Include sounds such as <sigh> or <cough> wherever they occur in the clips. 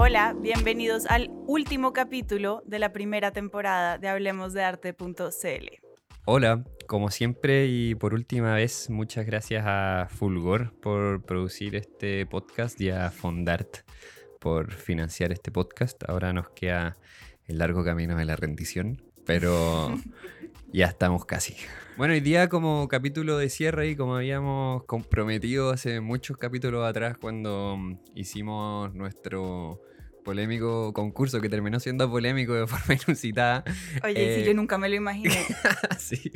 Hola, bienvenidos al último capítulo de la primera temporada de Hablemos de Arte.cl. Hola, como siempre y por última vez, muchas gracias a Fulgor por producir este podcast y a Fondart por financiar este podcast. Ahora nos queda el largo camino de la rendición, pero <laughs> ya estamos casi. Bueno, hoy día como capítulo de cierre y como habíamos comprometido hace muchos capítulos atrás cuando mm, hicimos nuestro polémico concurso que terminó siendo polémico de <laughs> forma inusitada. Oye, sí, Eh, yo nunca me lo imaginé. <laughs> sí.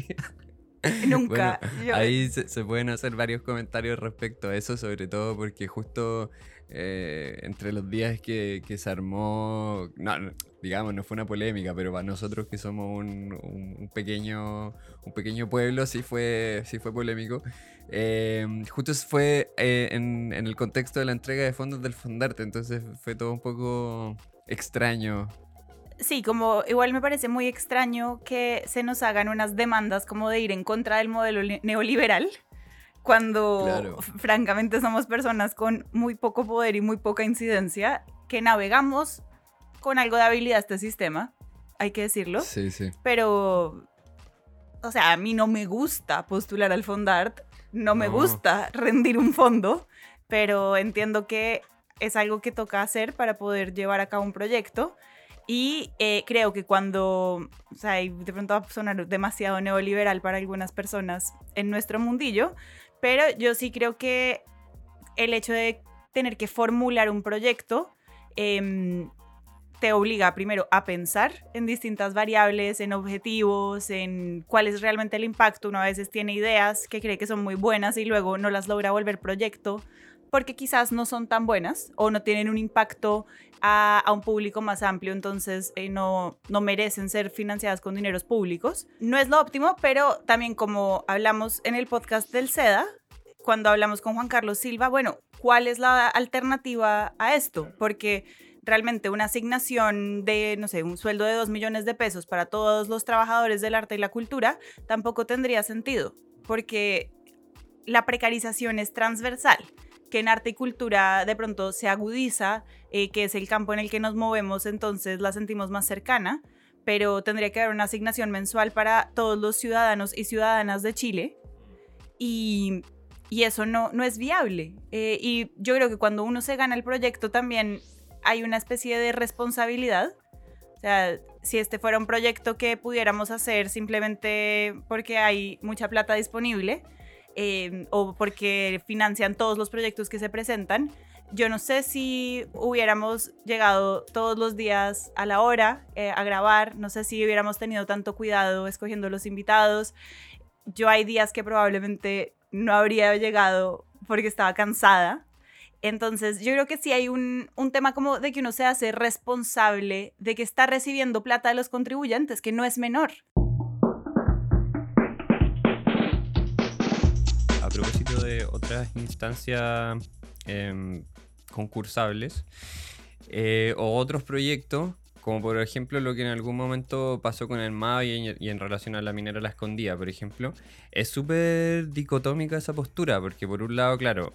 <laughs> Nunca. Bueno, Yo- ahí se, se pueden hacer varios comentarios respecto a eso, sobre todo porque justo eh, entre los días que, se armó, no, digamos, no fue una polémica, pero para nosotros que somos un, pequeño, un pequeño pueblo, sí fue, sí fue polémico. Eh, justo fue eh, en, en el contexto de la entrega de fondos del Fondarte, entonces fue todo un poco extraño. Sí, como igual me parece muy extraño que se nos hagan unas demandas como de ir en contra del modelo li- neoliberal, cuando Claro. francamente somos personas con muy poco poder y muy poca incidencia, que navegamos con algo de habilidad este sistema, hay que decirlo, Sí, sí. pero, o sea, a mí no me gusta postular al Fondart, no me No. gusta rendir un fondo, pero entiendo que es algo que toca hacer para poder llevar a cabo un proyecto. Y eh, creo que cuando, o sea, de pronto va a sonar demasiado neoliberal para algunas personas en nuestro mundillo, pero yo sí creo que el hecho de tener que formular un proyecto em, te obliga primero a pensar en distintas variables, en objetivos, en cuál es realmente el impacto. Uno a veces tiene ideas que cree que son muy buenas y luego no las logra volver proyecto porque quizás no son tan buenas o no tienen un impacto a, a un público más amplio, entonces eh, no, no merecen ser financiadas con dineros públicos. No es lo óptimo, pero también como hablamos en el podcast del SEDA, cuando hablamos con Juan Carlos Silva, bueno, ¿cuál es la alternativa a esto? Porque realmente una asignación de, no sé, un sueldo de 2 millones de pesos para todos los trabajadores del arte y la cultura tampoco tendría sentido, porque la precarización es transversal que en arte y cultura de pronto se agudiza, eh, que es el campo en el que nos movemos, entonces la sentimos más cercana, pero tendría que haber una asignación mensual para todos los ciudadanos y ciudadanas de Chile y, y eso no, no es viable. Eh, y yo creo que cuando uno se gana el proyecto también hay una especie de responsabilidad. O sea, si este fuera un proyecto que pudiéramos hacer simplemente porque hay mucha plata disponible eh, o porque financian todos los proyectos que se presentan, yo no sé si hubiéramos llegado todos los días a la hora eh, a grabar, no sé si hubiéramos tenido tanto cuidado escogiendo los invitados. Yo hay días que probablemente no habría llegado porque estaba cansada. Entonces, yo creo que sí hay un, un tema como de que uno se hace responsable de que está recibiendo plata de los contribuyentes, que no es menor. De otras instancias em, concursables eh, o otros proyectos, como por ejemplo lo que en algún momento pasó con el MAV y en, y en relación a la minera La Escondida, por ejemplo, es súper dicotómica esa postura, porque por un lado, claro,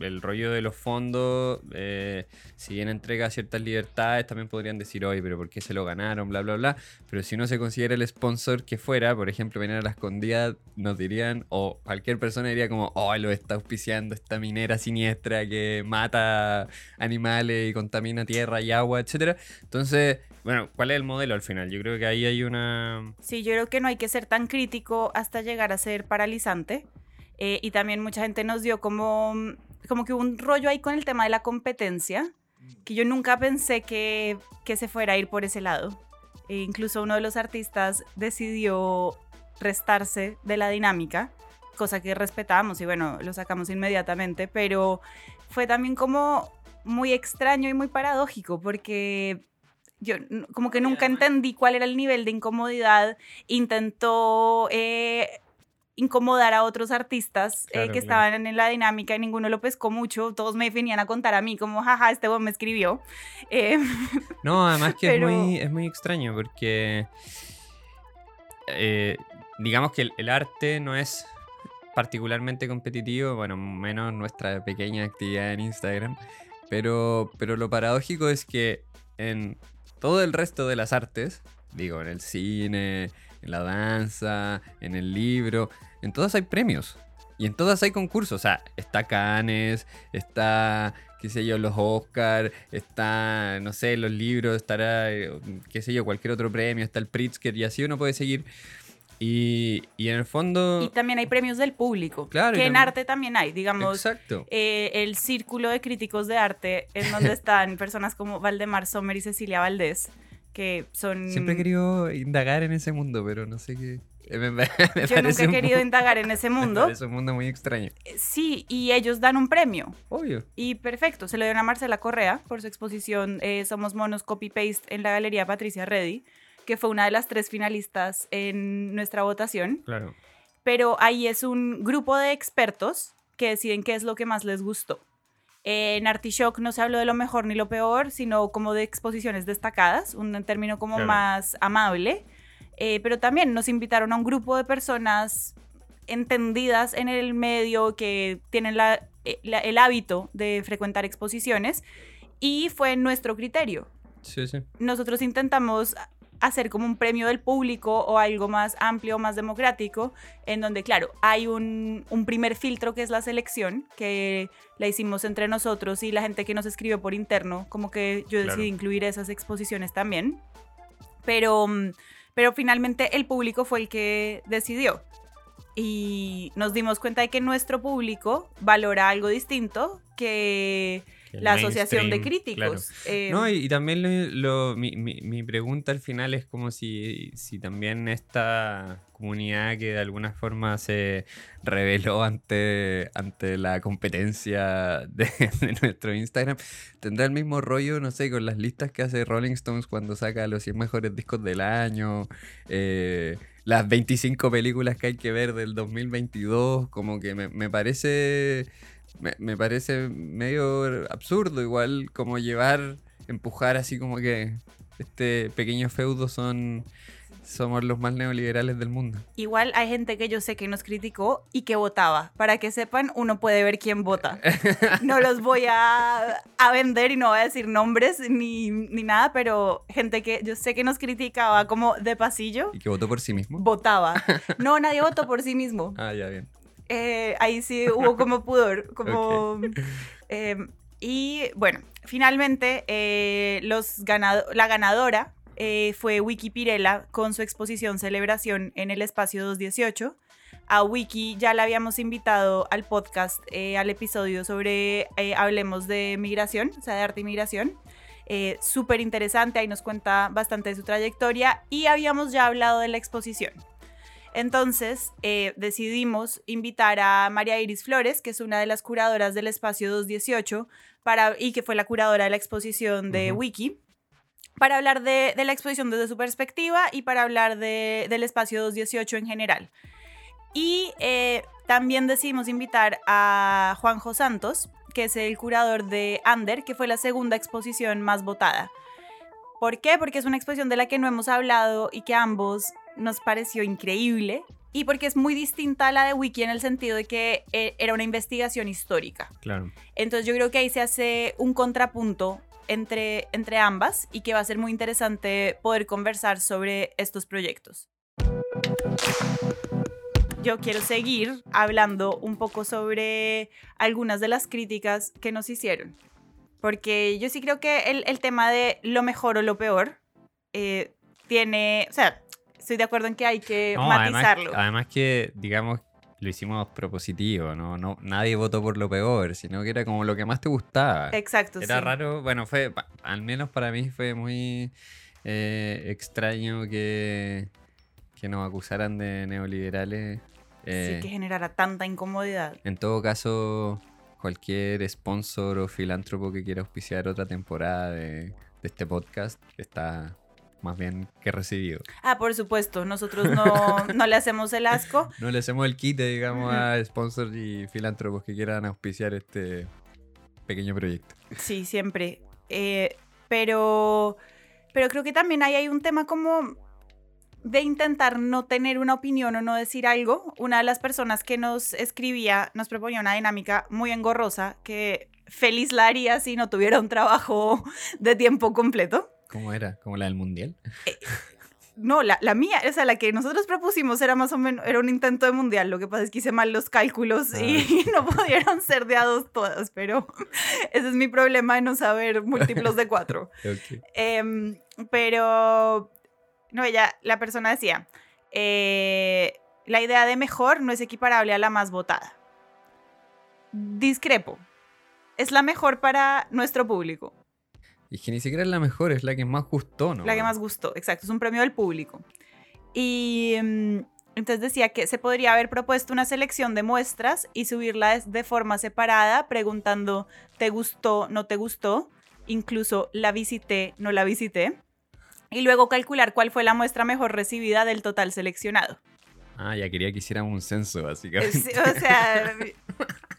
el rollo de los fondos, eh, si bien entrega ciertas libertades, también podrían decir, oye, pero ¿por qué se lo ganaron? Bla, bla, bla. Pero si no se considera el sponsor que fuera, por ejemplo, Minera La Escondida, nos dirían, o cualquier persona diría como, oh, lo está auspiciando esta minera siniestra que mata animales y contamina tierra y agua, etcétera. Entonces, bueno, ¿cuál es el modelo al final? Yo creo que ahí hay una... Sí, yo creo que no hay que ser tan crítico hasta llegar a ser paralizante. Eh, y también mucha gente nos dio como, como que hubo un rollo ahí con el tema de la competencia, que yo nunca pensé que, que se fuera a ir por ese lado. E incluso uno de los artistas decidió restarse de la dinámica, cosa que respetamos y bueno, lo sacamos inmediatamente, pero fue también como muy extraño y muy paradójico porque yo como que nunca entendí cuál era el nivel de incomodidad. Intentó eh, incomodar a otros artistas eh, que claro. estaban en la dinámica y ninguno lo pescó mucho. Todos me venían a contar a mí como, jaja, este buen me escribió. Eh, <laughs> No, además que Pero- es, muy, es muy extraño porque eh, digamos que el, el arte no es particularmente competitivo, bueno, menos nuestra pequeña actividad en Instagram. Pero, pero lo paradójico es que en todo el resto de las artes, digo, en el cine, en la danza, en el libro, en todas hay premios. Y en todas hay concursos. O sea, está Cannes, está, qué sé yo, los Oscar, está, no sé, los libros, estará, eh, qué sé yo, cualquier otro premio, está el Pritzker y así uno puede seguir. Y, y en el fondo... Y también hay premios del público. Claro, Que en también- arte también hay, digamos. Exacto. eh, el círculo de críticos de arte, en donde <laughs> están personas como Valdemar Sommer y Cecilia Valdés, que son... Siempre he querido indagar en ese mundo, pero no sé qué... eh, <laughs> Me, me Yo nunca he querido indagar en ese mundo. parece un mundo muy extraño. Sí, y ellos dan un premio. Obvio. Y perfecto, se lo dieron a Marcela Correa por su exposición eh, Somos Monos Copy Paste en la Galería Patricia Reddy, que fue una de las tres finalistas en nuestra votación. Claro. Pero ahí es un grupo de expertos que deciden qué es lo que más les gustó. Eh, en Artishock no se habló de lo mejor ni lo peor, sino como de exposiciones destacadas, un término como Claro. más amable. Eh, pero también nos invitaron a un grupo de personas entendidas en el medio que tienen la- eh, la- el hábito de frecuentar exposiciones y fue nuestro criterio. Sí, sí. Nosotros intentamos hacer como un premio del público o algo más amplio, más democrático, en donde, claro, hay un, un primer filtro que es la selección, que la hicimos entre nosotros y la gente que nos escribió por interno, como que yo Claro. decidí incluir esas exposiciones también. Pero, mm, pero finalmente el público fue el que decidió. Y nos dimos cuenta de que nuestro público valora algo distinto que la asociación de claro. críticos. Eh, No, y, y también lo, lo- mi, mi- mi pregunta al final es como si, si también esta comunidad que de alguna forma se reveló ante, ante la competencia de, <laughs> de nuestro Instagram tendrá el mismo rollo, no sé, con las listas que hace Rolling Stones cuando saca los 100 mejores discos del año, eh, las 25 películas que hay que ver del 2022, como que me, me parece me, me parece medio absurdo igual como llevar, empujar así como que este pequeño feudo son somos los más neoliberales del mundo. Igual hay gente que yo sé que nos criticó y que votaba. Para que sepan, uno puede ver quién vota. <laughs> No los voy a, a vender y no voy a decir nombres ni, ni nada, pero gente que yo sé que nos criticaba como de pasillo, Y que votó por sí mismo. votaba. <laughs> No, nadie votó por sí mismo. ah, ya bien. Eh, ahí sí hubo como pudor, <laughs> como... eh, y bueno, finalmente eh, los ganado- la ganadora eh, fue Wiki Pirela con su exposición Celebración en el espacio 218. A Wiki ya la habíamos invitado al podcast, al episodio sobre Hablemos de Migración, o sea, de arte y migración. Eh, Súper interesante, ahí nos cuenta bastante de su trayectoria y habíamos ya hablado de la exposición. Entonces eh, decidimos invitar a María Iris Flores, que es una de las curadoras del espacio 218 para, y que fue la curadora de la exposición de. Wiki, para hablar de, de la exposición desde su perspectiva y para hablar de- del espacio 218 en general. Y eh, también decidimos invitar a Juanjo Santos, que es el curador de Ander, que fue la segunda exposición más votada. ¿Por qué? Porque es una exposición de la que no hemos hablado y que ambos nos pareció increíble. Y porque es muy distinta a la de Wiki en el sentido de que eh, era una investigación histórica. Claro. Entonces yo creo que ahí se hace un contrapunto entre, entre ambas y que va a ser muy interesante poder conversar sobre estos proyectos. Yo quiero seguir hablando un poco sobre algunas de las críticas que nos hicieron. Porque yo sí creo que el, el tema de lo mejor o lo peor eh, tiene, o sea, estoy de acuerdo en que hay que No, matizarlo. además que, digamos, lo hicimos propositivo, ¿no? no Nadie votó por lo peor, sino que era como lo que más te gustaba. Exacto, Era sí. raro, bueno, fue, al menos para mí fue muy eh, extraño que, que nos acusaran de neoliberales. Eh, Sí, que generara tanta incomodidad. En todo caso, cualquier sponsor o filántropo que quiera auspiciar otra temporada de, de este podcast está más bien que recibido. Ah, por supuesto, nosotros no, <laughs> no le hacemos el asco. No le hacemos el quite, digamos, a sponsors y filántropos que quieran auspiciar este pequeño proyecto. Sí, siempre. Eh, pero, pero creo que también ahí hay un tema como de intentar no tener una opinión o no decir algo. Una de las personas que nos escribía nos proponía una dinámica muy engorrosa que feliz la haría si no tuviera un trabajo de tiempo completo. ¿Cómo era? ¿Como la del mundial? No, la, la, mía, o sea, la que nosotros propusimos era más o menos, era un intento de mundial. Lo que pasa es que hice mal los cálculos y <laughs> no pudieron ser de a dos todas, pero <laughs> ese es mi problema de no saber múltiplos de cuatro. <laughs> Em, pero, no, ella, la persona decía, eh, la idea de mejor no es equiparable a la más votada. Discrepo. Es la mejor para nuestro público. Y que ni siquiera es la mejor, es la que más gustó, ¿no? La que más gustó, exacto, es un premio del público. Y mm, entonces decía que se podría haber propuesto una selección de muestras y subirla de forma separada, preguntando, ¿te gustó, no te gustó? Incluso la visité, no la visité. Y luego calcular cuál fue la muestra mejor recibida del total seleccionado. Ah, ya quería que hiciéramos un censo, básicamente. o sea, <laughs>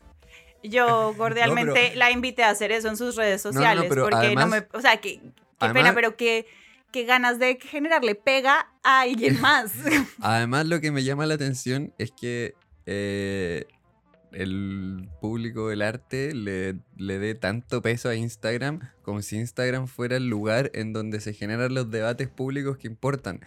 yo cordialmente la invité a hacer eso en sus redes sociales. porque no me. O sea, que, qué pena, pero que, que ganas de generarle pega a alguien <laughs> más. además, lo que me llama la atención es que. Eh, el público del arte le, le dé tanto peso a Instagram como si Instagram fuera el lugar en donde se generan los debates públicos que importan.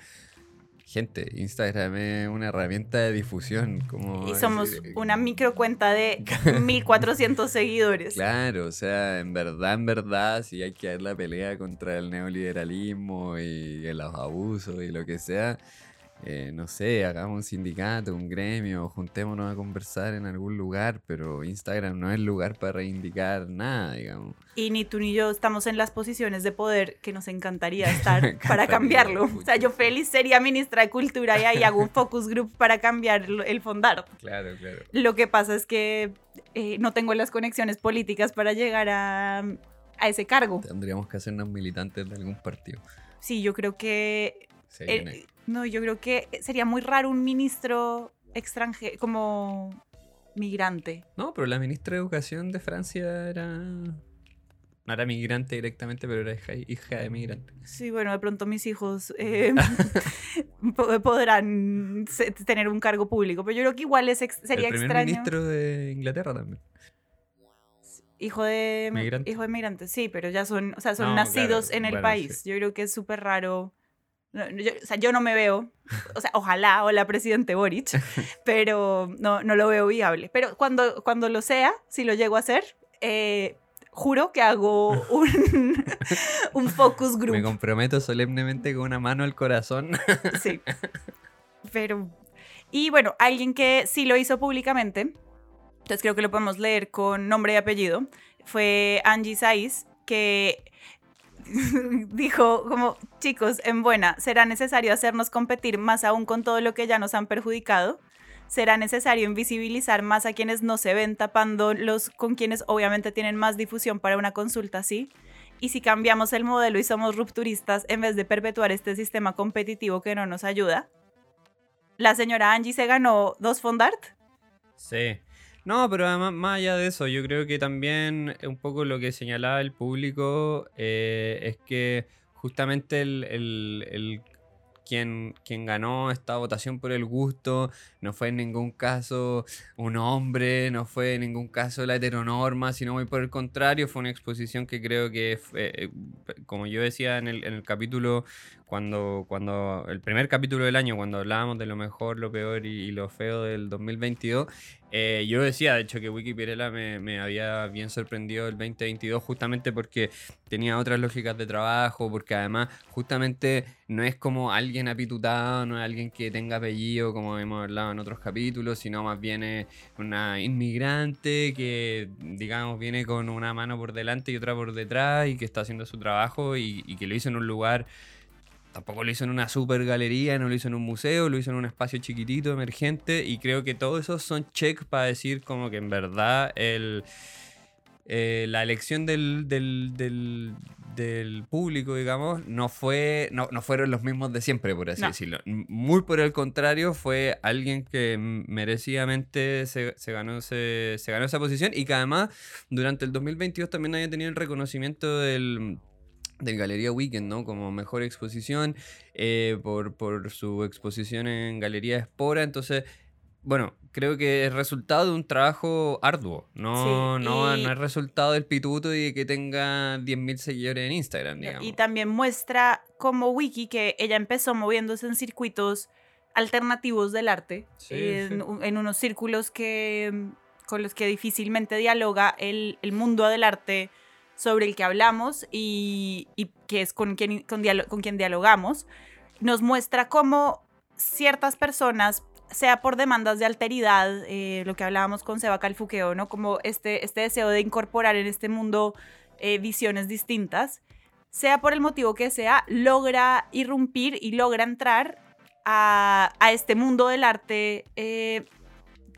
Gente, Instagram es una herramienta de difusión. Como y somos una micro cuenta de <laughs> 1400 seguidores. Claro, o sea, en verdad, en verdad, si hay que dar la pelea contra el neoliberalismo y los abusos y lo que sea, eh, no sé, hagamos un sindicato, un gremio, juntémonos a conversar en algún lugar, pero Instagram no es lugar para reivindicar nada, digamos. Y ni tú ni yo estamos en las posiciones de poder que nos encantaría <laughs> estar para cambiarlo. O sea, yo feliz sería ministra de Cultura y ahí hago un focus group para cambiar el fondar. Claro, claro. Lo que pasa es que eh, no tengo las conexiones políticas para llegar a, a ese cargo. Tendríamos que hacernos militantes de algún partido. Sí, yo creo que... No, yo creo que sería muy raro un ministro extranjero, como migrante. No, pero la ministra de Educación de Francia era... No era migrante directamente, pero era hija, de migrante. Sí, bueno, de pronto mis hijos eh, <laughs> podrán tener un cargo público, pero yo creo que igual es sería El primer ministro de Inglaterra también. Hijo de, migrante. hijo de migrante, sí, pero ya son, o sea, son nacidos en el país. Yo creo que es súper raro yo, o sea, yo no me veo, o sea, ojalá, hola presidente Boric, <laughs> pero no, no lo veo viable. Pero cuando, cuando lo sea, si lo llego a hacer, eh, juro que hago <laughs> un, un focus group. Me comprometo solemnemente con una mano al corazón. Sí. <laughs> Pero. Y bueno, alguien que sí lo hizo públicamente, entonces creo que lo podemos leer con nombre y apellido, fue Angie Saiz, que <laughs> dijo como, chicos, en buena, será necesario hacernos competir más aún con todo lo que ya nos han perjudicado. Será necesario invisibilizar más a quienes no se ven tapando los con quienes obviamente tienen más difusión para una consulta así. Y si cambiamos el modelo y somos rupturistas en vez de perpetuar este sistema competitivo que no nos ayuda. La señora Angie se ganó dos Fondart. Sí. No, pero además, más allá de eso, yo creo que también un poco lo que señalaba el público eh, es que justamente el, el, quien, quien, ganó esta votación por el gusto no fue en ningún caso un hombre, no fue en ningún caso la heteronorma, sino muy por el contrario, fue una exposición que creo que, eh, como yo decía en el, en el capítulo cuando, cuando el primer capítulo del año, cuando hablábamos de lo mejor, lo peor y, lo feo del 2022, eh, yo decía, de hecho, que Wikipedia me, me, había bien sorprendido el 2022 justamente porque tenía otras lógicas de trabajo, porque además justamente no es como alguien apitutado, no es alguien que tenga apellido, como hemos hablado en otros capítulos, sino más bien es una inmigrante que, digamos, viene con una mano por delante y otra por detrás y que está haciendo su trabajo y, y que lo hizo en un lugar Tampoco lo hizo en una super galería, no lo hizo en un museo, lo hizo en un espacio chiquitito, emergente, y creo que todos esos son check para decir como que en verdad el, eh, la elección del, del, público, digamos, no, fue, no, fueron los mismos de siempre, por así decirlo. Muy por el contrario, fue alguien que merecidamente se, ganó se ganó esa posición y que además durante el 2022 también haya tenido el reconocimiento del del Galería Weekend, ¿no? Como mejor exposición, eh, por, por, su exposición en Galería Espora. Entonces, bueno, creo que es resultado de un trabajo arduo. No, Sí, no, y- no es resultado del pituto y de que tenga 10.000 seguidores en Instagram, digamos. Y también muestra como Wiki que ella empezó moviéndose en circuitos alternativos del arte, Sí, en, sí. en unos círculos que, mm, con los que difícilmente dialoga el, el mundo del arte sobre el que hablamos y, que es con quien, con, quien dialogamos, nos muestra cómo ciertas personas, sea por demandas de alteridad, eh, lo que hablábamos con Seba Calfuqueo, ¿no? Como este, este deseo de incorporar en este mundo eh, visiones distintas, sea por el motivo que sea, logra irrumpir y logra entrar a, este mundo del arte eh,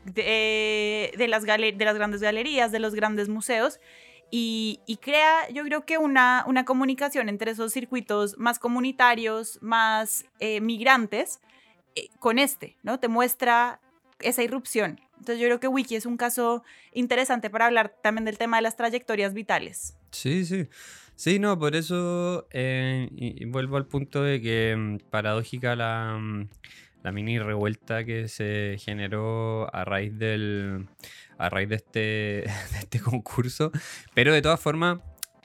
de, de las de las grandes galerías, de los grandes museos, y, y crea, yo creo que una, una comunicación entre esos circuitos más comunitarios, más eh, migrantes, eh, con este, ¿no? Te muestra esa irrupción. Entonces yo creo que Wiki es un caso interesante para hablar también del tema de las trayectorias vitales. Sí, sí. Sí, no, por eso eh, y, y vuelvo al punto de que mm, paradójica la, mm, la mini revuelta que se generó a raíz del a raíz de este, <laughs> de este concurso. Pero de todas formas,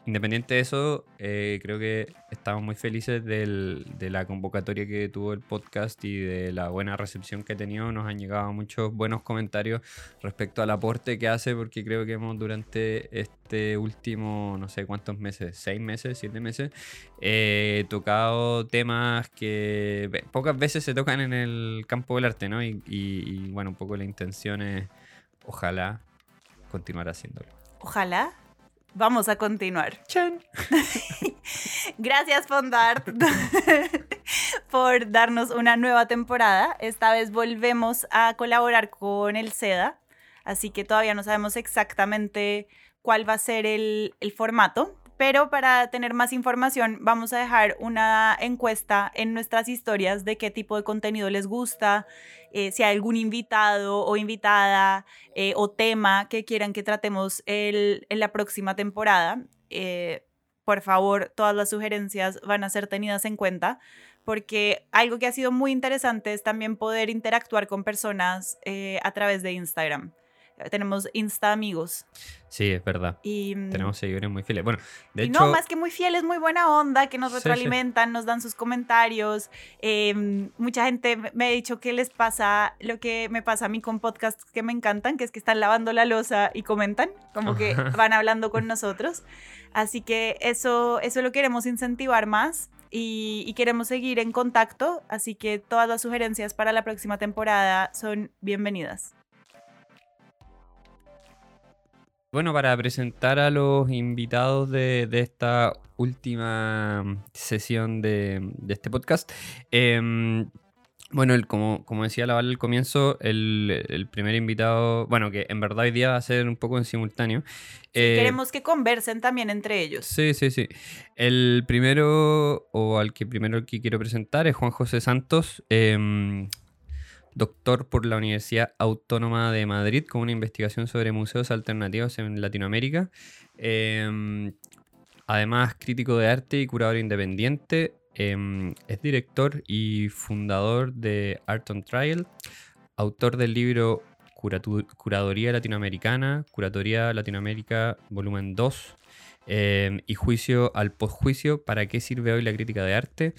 independiente de eso, eh, creo que estamos muy felices del- de la convocatoria que tuvo el podcast y de la buena recepción que ha tenido. Nos han llegado muchos buenos comentarios respecto al aporte que hace, porque creo que hemos durante este último, no sé cuántos meses, seis meses, siete meses, eh, tocado temas que pocas veces se tocan en el campo del arte, ¿no? Y- y, bueno, un poco la intención es, ojalá, continuar haciéndolo. Ojalá. Vamos a continuar. ¡Chan! <laughs> Gracias, Fondart, <laughs> por darnos una nueva temporada. Esta vez volvemos a colaborar con el SEDA, así que todavía no sabemos exactamente cuál va a ser el, el formato, pero para tener más información vamos a dejar una encuesta en nuestras historias de qué tipo de contenido les gusta, eh, si hay algún invitado o invitada eh, o tema que quieran que tratemos en la próxima temporada. Eh, por favor, todas las sugerencias van a ser tenidas en cuenta, porque algo que ha sido muy interesante es también poder interactuar con personas a través de Instagram. Tenemos Insta amigos Sí, es verdad. y, mm, Tenemos seguidores muy fieles. Bueno, de hecho, no, más que muy fieles, muy buena onda, que nos Sí, sí. retroalimentan, nos dan sus comentarios. Eh, mucha gente me- me ha dicho que les pasa lo que me pasa a mí con podcasts que me encantan, que es que están lavando la losa y comentan, como que <laughs> van hablando con nosotros. Así que eso, eso lo queremos incentivar más y, y queremos seguir en contacto. Así que todas las sugerencias para la próxima temporada son bienvenidas. Bueno, para presentar a los invitados de, de esta última sesión de, de este podcast. em, bueno, el- como, como decía la al comienzo, el, el primer invitado, bueno, que en verdad hoy día va a ser un poco en simultáneo. eh, Queremos que conversen también entre ellos. Sí, sí, sí. El primero, o al que primero que quiero presentar, es Juan José Santos, em, doctor por la Universidad Autónoma de Madrid, con una investigación sobre museos alternativos en Latinoamérica. Em, además, crítico de arte y curador independiente. em, es director y fundador de Art on Trial, autor del libro Curaduría Latinoamericana, Curatoría Latinoamérica, volumen 2, eh, y Juicio al Postjuicio, ¿para qué sirve hoy la crítica de arte?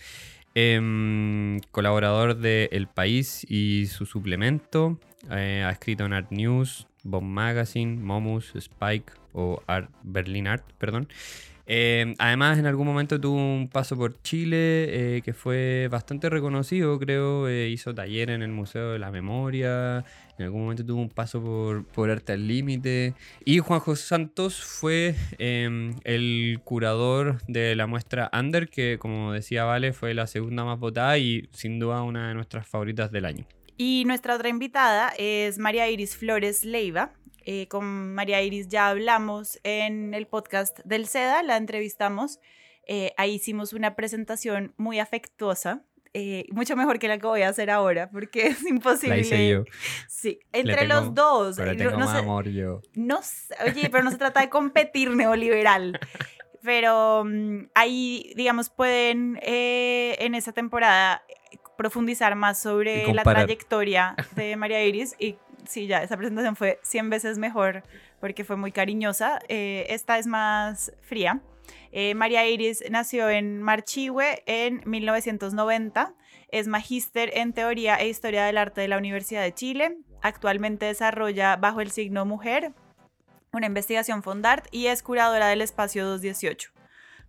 Em, colaborador de El País y su suplemento, eh, ha escrito en Art News, Bomb Magazine, Momus, Spike o Art, Berlin Art, perdón. Eh, además, en algún momento tuvo un paso por Chile eh, que fue bastante reconocido, creo. eh, hizo taller en el Museo de la Memoria. En algún momento tuvo un paso por, por Arte al Límite. Y Juan José Santos fue eh, el curador de la muestra Under, que como decía Vale, fue la segunda más votada y sin duda una de nuestras favoritas del año. Y nuestra otra invitada es María Iris Flores Leiva. Eh, con María Iris ya hablamos en el podcast del SEDA, la entrevistamos. Eh, ahí hicimos una presentación muy afectuosa, eh, mucho mejor que la que voy a hacer ahora, porque <laughs> es imposible. La hice yo. Sí, entre tengo- los dos. Pero eh, tengo no más amor yo. no oye, pero no se trata de competir <laughs> neoliberal. Pero mm, ahí, digamos, pueden eh, en esa temporada profundizar más sobre la trayectoria de María Iris y sí, ya, esa presentación fue 100 veces mejor porque fue muy cariñosa. Eh, esta es más fría. Eh, María Iris nació en Marchihue en 1990. Es magíster en Teoría e Historia del Arte de la Universidad de Chile. Actualmente desarrolla bajo el signo mujer una investigación Fondart y es curadora del espacio 218.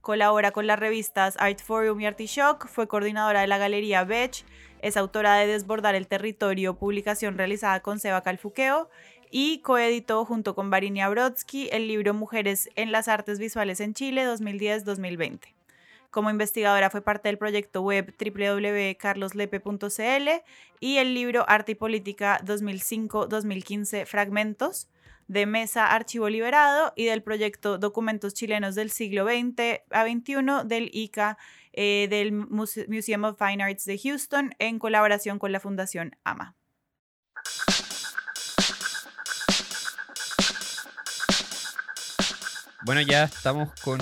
Colabora con las revistas Art Forum y Artishock, fue coordinadora de la Galería Bech, es autora de Desbordar el Territorio, publicación realizada con Seba Calfuqueo, y coeditó junto con Varinia Brodsky el libro Mujeres en las Artes Visuales en Chile 2010-2020. Como investigadora fue parte del proyecto web www.carloslepe.cl y el libro Arte y Política 2005-2015 Fragmentos, de Mesa Archivo Liberado y del proyecto Documentos Chilenos del siglo XX a XXI del ICA eh, del Museum of Fine Arts de Houston en colaboración con la Fundación AMA. Bueno, ya estamos con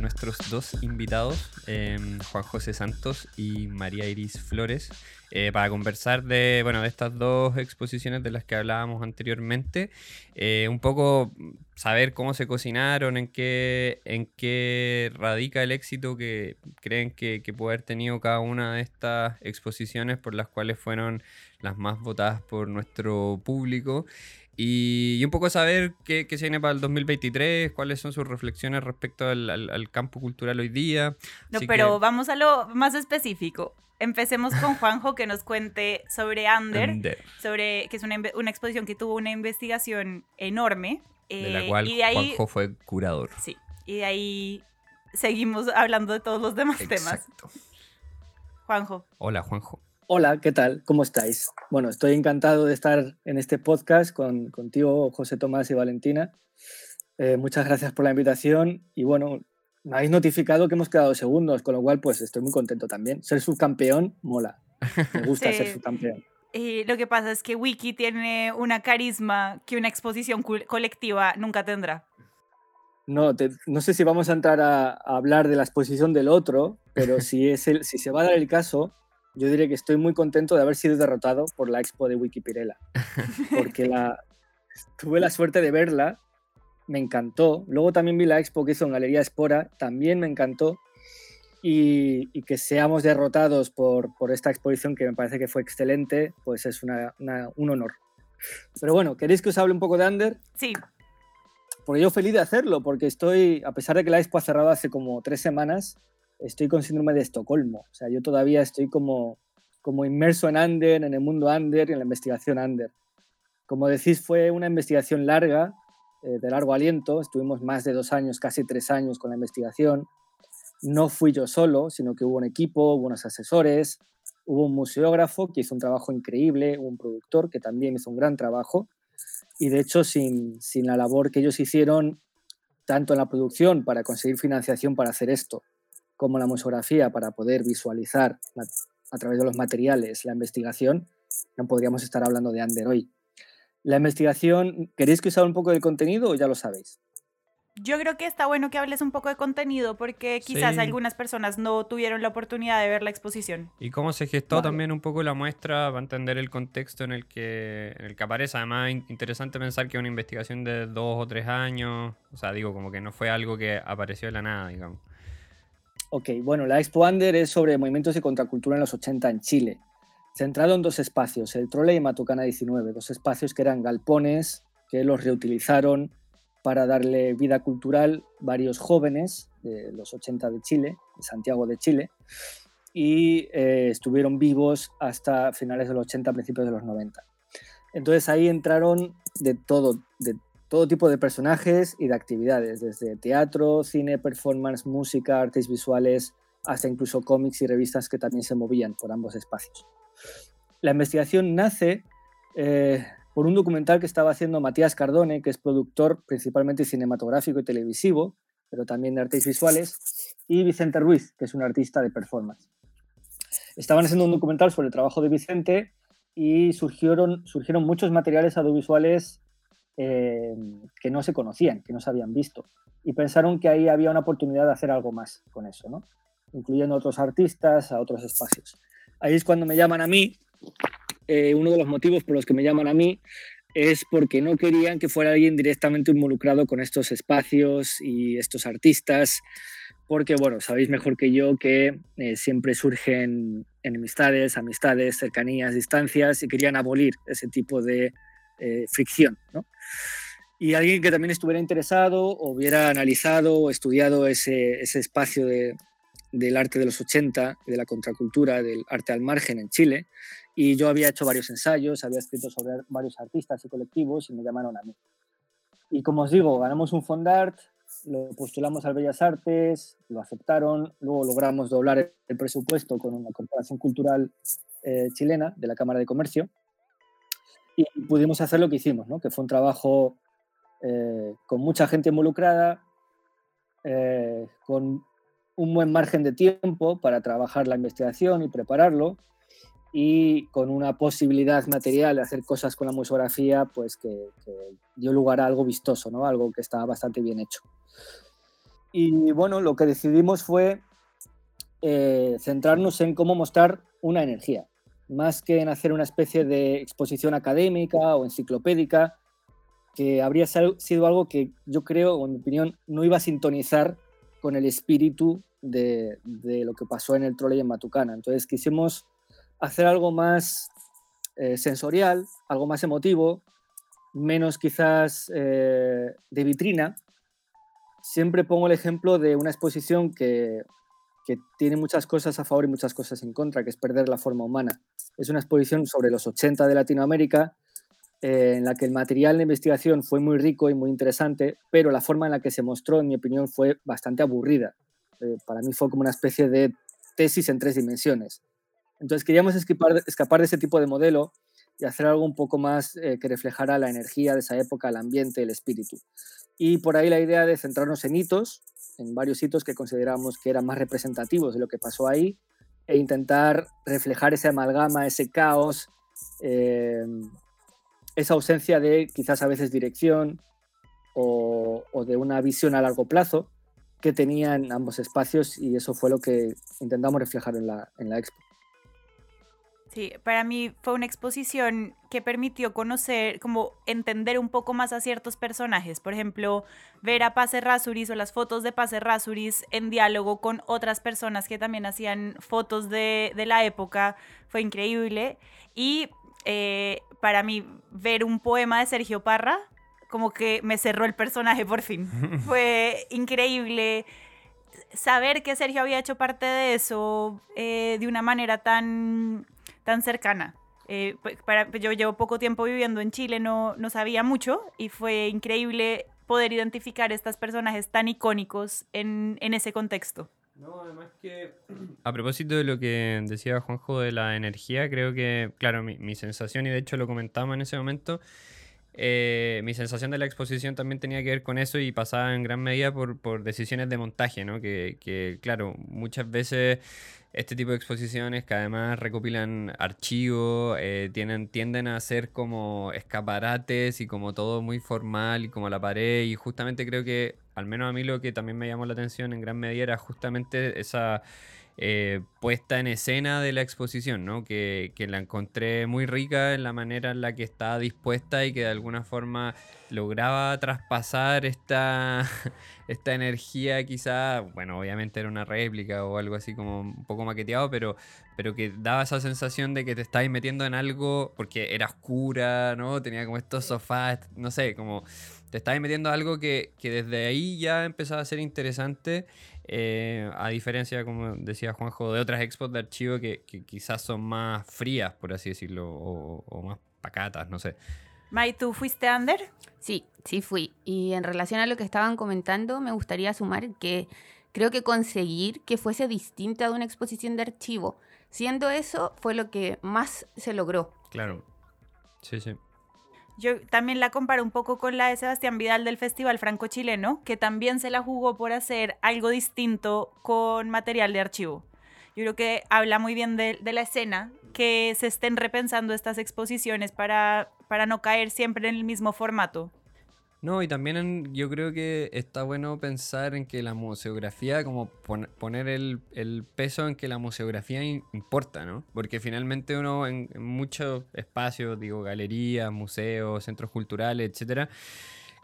nuestros dos invitados, em, Juan José Santos y María Iris Flores, eh, para conversar de, bueno, de estas dos exposiciones de las que hablábamos anteriormente. Eh, un poco saber cómo se cocinaron, en qué, en qué radica el éxito que creen que, que puede haber tenido cada una de estas exposiciones por las cuales fueron las más votadas por nuestro público. Y, un poco saber qué, se viene para el 2023, cuáles son sus reflexiones respecto al, campo cultural hoy día. No, pero vamos a lo más específico. Empecemos con Juanjo que nos cuente sobre Ander, sobre que es una, exposición que tuvo una investigación enorme. de la eh, cual Juanjo fue curador. Sí, y de ahí seguimos hablando de todos los demás Exacto. temas. Juanjo. Hola, Juanjo. Hola, ¿qué tal? ¿Cómo estáis? Bueno, estoy encantado de estar en este podcast con, contigo, José Tomás y Valentina. Eh, muchas gracias por la invitación y bueno, me habéis notificado que hemos quedado segundos, con lo cual pues estoy muy contento también. Ser subcampeón mola. Me gusta <laughs> ser subcampeón. Y lo que pasa es que Wiki tiene una carisma que una exposición colectiva nunca tendrá. No, no sé si vamos a entrar a, hablar de la exposición del otro, pero si, es el, si se va a dar el caso, yo diré que estoy muy contento de haber sido derrotado por la expo de Wikipirela, <laughs> porque la, tuve la suerte de verla, me encantó. Luego también vi la expo que hizo en Galería Espora, también me encantó. Y, que seamos derrotados por, por, esta exposición que me parece que fue excelente, pues es una, un honor. Pero bueno, ¿queréis que os hable un poco de Ander? Sí. Porque yo feliz de hacerlo, porque estoy, a pesar de que la expo ha cerrado hace como tres semanas, estoy con síndrome de Estocolmo. O sea, yo todavía estoy como, como inmerso en Ander, en el mundo Ander y en la investigación Ander. Como decís, fue una investigación larga, eh, de largo aliento. Estuvimos más de dos años, casi tres años con la investigación. No fui yo solo, sino que hubo un equipo, hubo unos asesores, hubo un museógrafo que hizo un trabajo increíble, un productor que también hizo un gran trabajo. Y de hecho, sin, sin la labor que ellos hicieron, tanto en la producción para conseguir financiación para hacer esto, como la museografía para poder visualizar a través de los materiales la investigación, no podríamos estar hablando de Ander hoy. La investigación, ¿queréis que os hable un poco del contenido o ya lo sabéis? Yo creo que está bueno que hables un poco de contenido porque quizás algunas personas no tuvieron la oportunidad de ver la exposición. Y cómo se gestó también un poco la muestra para entender el contexto en el que, en el que aparece. Además, interesante pensar que una investigación de dos o tres años, o sea, digo, como que no fue algo que apareció de la nada, digamos. Ok, bueno, la Expo Under es sobre movimientos de contracultura en los 80 en Chile, centrado en dos espacios, el Trole y Matucana 19, dos espacios que eran galpones que los reutilizaron para darle vida cultural varios jóvenes de los 80 de Chile, de Santiago de Chile, y eh, estuvieron vivos hasta finales de los 80, principios de los 90. Entonces ahí entraron de todo, de todo tipo de personajes y de actividades, desde teatro, cine, performance, música, artes visuales, hasta incluso cómics y revistas que también se movían por ambos espacios. La investigación nace eh, por un documental que estaba haciendo Matías Cardone, que es productor principalmente cinematográfico y televisivo, pero también de artes visuales, y Vicente Ruiz, que es un artista de performance. Estaban haciendo un documental sobre el trabajo de Vicente y surgieron, surgieron muchos materiales audiovisuales eh, que no se conocían, que no se habían visto. Y pensaron que ahí había una oportunidad de hacer algo más con eso, ¿no? incluyendo a otros artistas, a otros espacios. ahí es cuando me llaman a mí. Eh, uno de los motivos por los que me llaman a mí es porque no querían que fuera alguien directamente involucrado con estos espacios y estos artistas, porque, bueno, sabéis mejor que yo que eh, siempre surgen enemistades, amistades, cercanías, distancias, y querían abolir ese tipo de eh, fricción, ¿no? Y alguien que también estuviera interesado o hubiera analizado o estudiado ese, ese espacio de, del arte de los 80, de la contracultura, del arte al margen en Chile, y yo había hecho varios ensayos, había escrito sobre varios artistas y colectivos y me llamaron a mí. Y como os digo, ganamos un Fondart, lo postulamos al Bellas Artes, lo aceptaron, luego logramos doblar el presupuesto con una corporación cultural eh, chilena de la Cámara de Comercio y pudimos hacer lo que hicimos, ¿no? que fue un trabajo eh, con mucha gente involucrada, eh, con un buen margen de tiempo para trabajar la investigación y prepararlo y con una posibilidad material de hacer cosas con la museografía, pues que, dio lugar a algo vistoso, ¿no? algo que estaba bastante bien hecho. Y bueno, lo que decidimos fue eh, centrarnos en cómo mostrar una energía, más que en hacer una especie de exposición académica o enciclopédica, que habría sido algo que yo creo, o en mi opinión, no iba a sintonizar con el espíritu de, de lo que pasó en el trolley en Matucana. Entonces quisimos hacer algo más eh, sensorial, algo más emotivo, menos quizás eh, de vitrina. Siempre pongo el ejemplo de una exposición que, que, tiene muchas cosas a favor y muchas cosas en contra, que es perder la forma humana. Es una exposición sobre los 80 de Latinoamérica, eh, en la que el material de investigación fue muy rico y muy interesante, pero la forma en la que se mostró, en mi opinión, fue bastante aburrida. para mí fue como una especie de tesis en tres dimensiones. Entonces queríamos escapar de ese tipo de modelo y hacer algo un poco más eh, que reflejara la energía de esa época, el ambiente, el espíritu. Y por ahí la idea de centrarnos en hitos, en varios hitos que consideramos que eran más representativos de lo que pasó ahí, e intentar reflejar ese amalgama, ese caos, eh, esa ausencia de quizás a veces dirección o, o, de una visión a largo plazo que tenían ambos espacios y eso fue lo que intentamos reflejar en la, en la expo. Sí, para mí fue una exposición que permitió conocer, como entender un poco más a ciertos personajes. Por ejemplo, ver a Pase Rasuris o las fotos de Pase Rasuris en diálogo con otras personas que también hacían fotos de, la época fue increíble. Y eh, para mí, ver un poema de Sergio Parra, como que me cerró el personaje por fin. <laughs> fue increíble saber que Sergio había hecho parte de eso eh, de una manera tan tan cercana. Eh, para, yo llevo poco tiempo viviendo en Chile, no, no sabía mucho y fue increíble poder identificar estos personajes tan icónicos en, en ese contexto. No, además que <clears throat> a propósito de lo que decía Juanjo de la energía, creo que, claro, mi, mi sensación, y de hecho lo comentamos en ese momento, eh, mi sensación de la exposición también tenía que ver con eso y pasaba en gran medida por, por decisiones de montaje, ¿no? Que, que, claro, muchas veces este tipo de exposiciones que además recopilan archivos, eh, tienen, tienden a ser como escaparates y como todo muy formal y como la pared. Y justamente creo que, al menos a mí lo que también me llamó la atención en gran medida era justamente esa eh, puesta en escena de la exposición, ¿no? Que, la encontré muy rica en la manera en la que estaba dispuesta y que de alguna forma lograba traspasar esta, <laughs> esta energía quizá, bueno, obviamente era una réplica o algo así como un poco maqueteado, pero, pero que daba esa sensación de que te estabas metiendo en algo porque era oscura, ¿no? Tenía como estos sofás, no sé, como te estabas metiendo algo que, que desde ahí ya empezaba a ser interesante eh, a diferencia, como decía Juanjo, de otras expos de archivo que, quizás son más frías, por así decirlo, o, más pacatas, no sé. May, ¿tú fuiste under? Sí, sí fui. Y en relación a lo que estaban comentando, me gustaría sumar que creo que conseguir que fuese distinta de una exposición de archivo, siendo eso, fue lo que más se logró. Claro. Sí, sí. Yo también la comparo un poco con la de Sebastián Vidal del Festival Franco-Chileno, que también se la jugó por hacer algo distinto con material de archivo. Yo creo que habla muy bien de, la escena, que se estén repensando estas exposiciones para, para no caer siempre en el mismo formato. No, y también yo creo que está bueno pensar en que la museografía, como poner el, peso en que la museografía importa, ¿no? Porque finalmente uno en, muchos espacios, digo, galerías, museos, centros culturales, etcétera,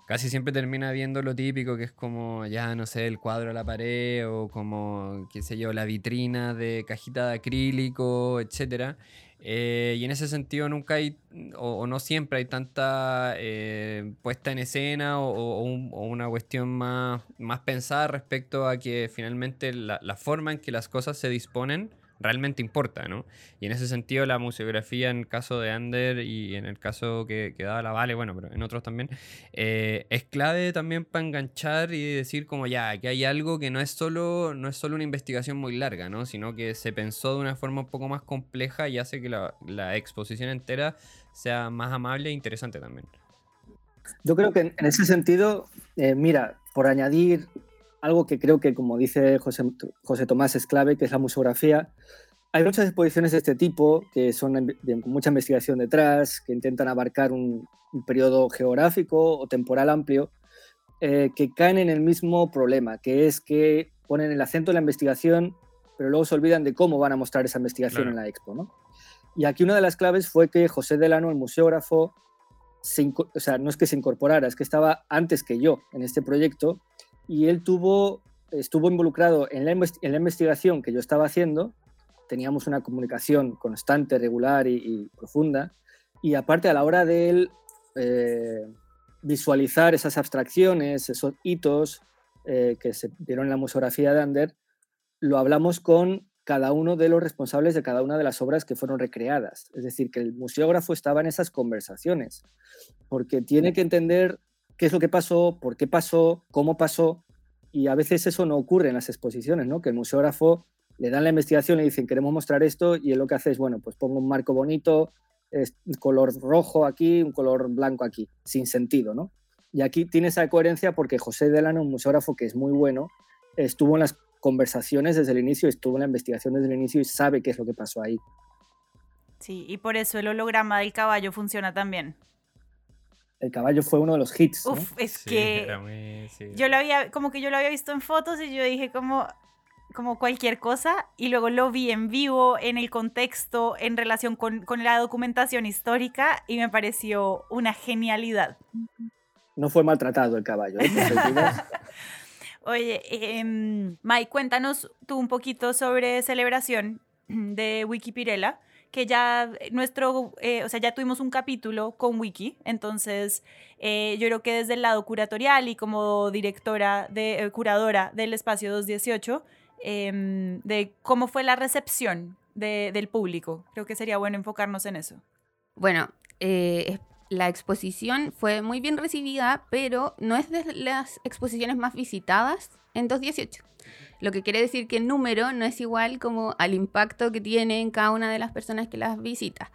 casi siempre termina viendo lo típico que es como, ya no sé, el cuadro a la pared o como, qué sé yo, la vitrina de cajita de acrílico, etcétera. Eh, y en ese sentido nunca hay, o, no siempre hay tanta eh, puesta en escena o, una cuestión más, más pensada respecto a que finalmente la, la forma en que las cosas se disponen realmente importa, ¿no? Y en ese sentido la museografía en el caso de Ander y en el caso que, daba la Vale, bueno, pero en otros también, eh, es clave también para enganchar y decir como ya, que hay algo que no es solo, no es solo una investigación muy larga, ¿no? Sino que se pensó de una forma un poco más compleja y hace que la, la exposición entera sea más amable e interesante también. Yo creo que en ese sentido, eh, mira, por añadir algo que creo que, como dice José, José Tomás, es clave, que es la museografía. Hay muchas exposiciones de este tipo que son de mucha investigación detrás, que intentan abarcar un, periodo geográfico o temporal amplio, eh, que caen en el mismo problema, que es que ponen el acento en la investigación, pero luego se olvidan de cómo van a mostrar esa investigación en la expo. ¿no? Y aquí una de las claves fue que José Delano, el museógrafo, o sea, no es que se incorporara, es que estaba antes que yo en este proyecto y él tuvo, estuvo involucrado en la, en la investigación que yo estaba haciendo, teníamos una comunicación constante, regular y, profunda, y aparte a la hora de él eh, visualizar esas abstracciones, esos hitos eh, que se vieron en la museografía de Ander, lo hablamos con cada uno de los responsables de cada una de las obras que fueron recreadas. Es decir, que el museógrafo estaba en esas conversaciones, porque tiene que entender qué es lo que pasó, por qué pasó, cómo pasó, y a veces eso no ocurre en las exposiciones, ¿no? Que el museógrafo le dan la investigación, le dicen queremos mostrar esto y él lo que hace es, bueno, pues pongo un marco bonito, es color rojo aquí, un color blanco aquí, sin sentido, ¿no? Y aquí tiene esa coherencia porque José Delano, un museógrafo que es muy bueno, estuvo en las conversaciones desde el inicio, estuvo en la investigación desde el inicio y sabe qué es lo que pasó ahí. Sí, y por eso el holograma del caballo funciona también el caballo fue uno de los hits. Uf, es que yo lo había, como que yo lo había visto en fotos y yo dije como, como cualquier cosa y luego lo vi en vivo, en el contexto, en relación con, con la documentación histórica y me pareció una genialidad. No fue maltratado el caballo. ¿eh? <laughs> Oye, eh, Mike, cuéntanos tú un poquito sobre celebración de Wikipirela que ya nuestro, eh, o sea, ya tuvimos un capítulo con Wiki, entonces eh, yo creo que desde el lado curatorial y como directora, de, eh, curadora del espacio 218, em, de cómo fue la recepción del público. Creo que sería bueno enfocarnos en eso. Bueno, la exposición fue muy bien recibida, pero no es de las exposiciones más visitadas en 218. Lo que quiere decir que el número no es igual como al impacto que tiene en cada una de las personas que las visita.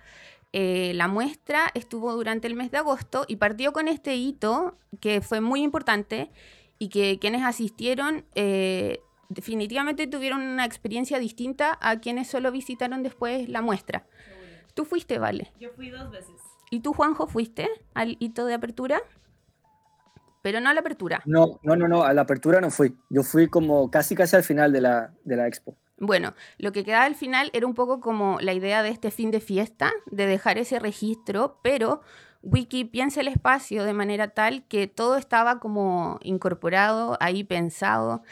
Eh, la muestra estuvo durante el mes de agosto y partió con este hito que fue muy importante y que quienes asistieron eh, definitivamente tuvieron una experiencia distinta a quienes solo visitaron después la muestra. ¿Tú fuiste, Vale? Yo fui dos veces. ¿Y tú, Juanjo, fuiste al hito de apertura? Pero no a la apertura. No, no, no, no, a la apertura no fui. Yo fui como casi casi al final de la, de la expo. Bueno, lo que quedaba al final era un poco como la idea de este fin de fiesta, de dejar ese registro, pero Wiki piensa el espacio de manera tal que todo estaba como incorporado, ahí pensado.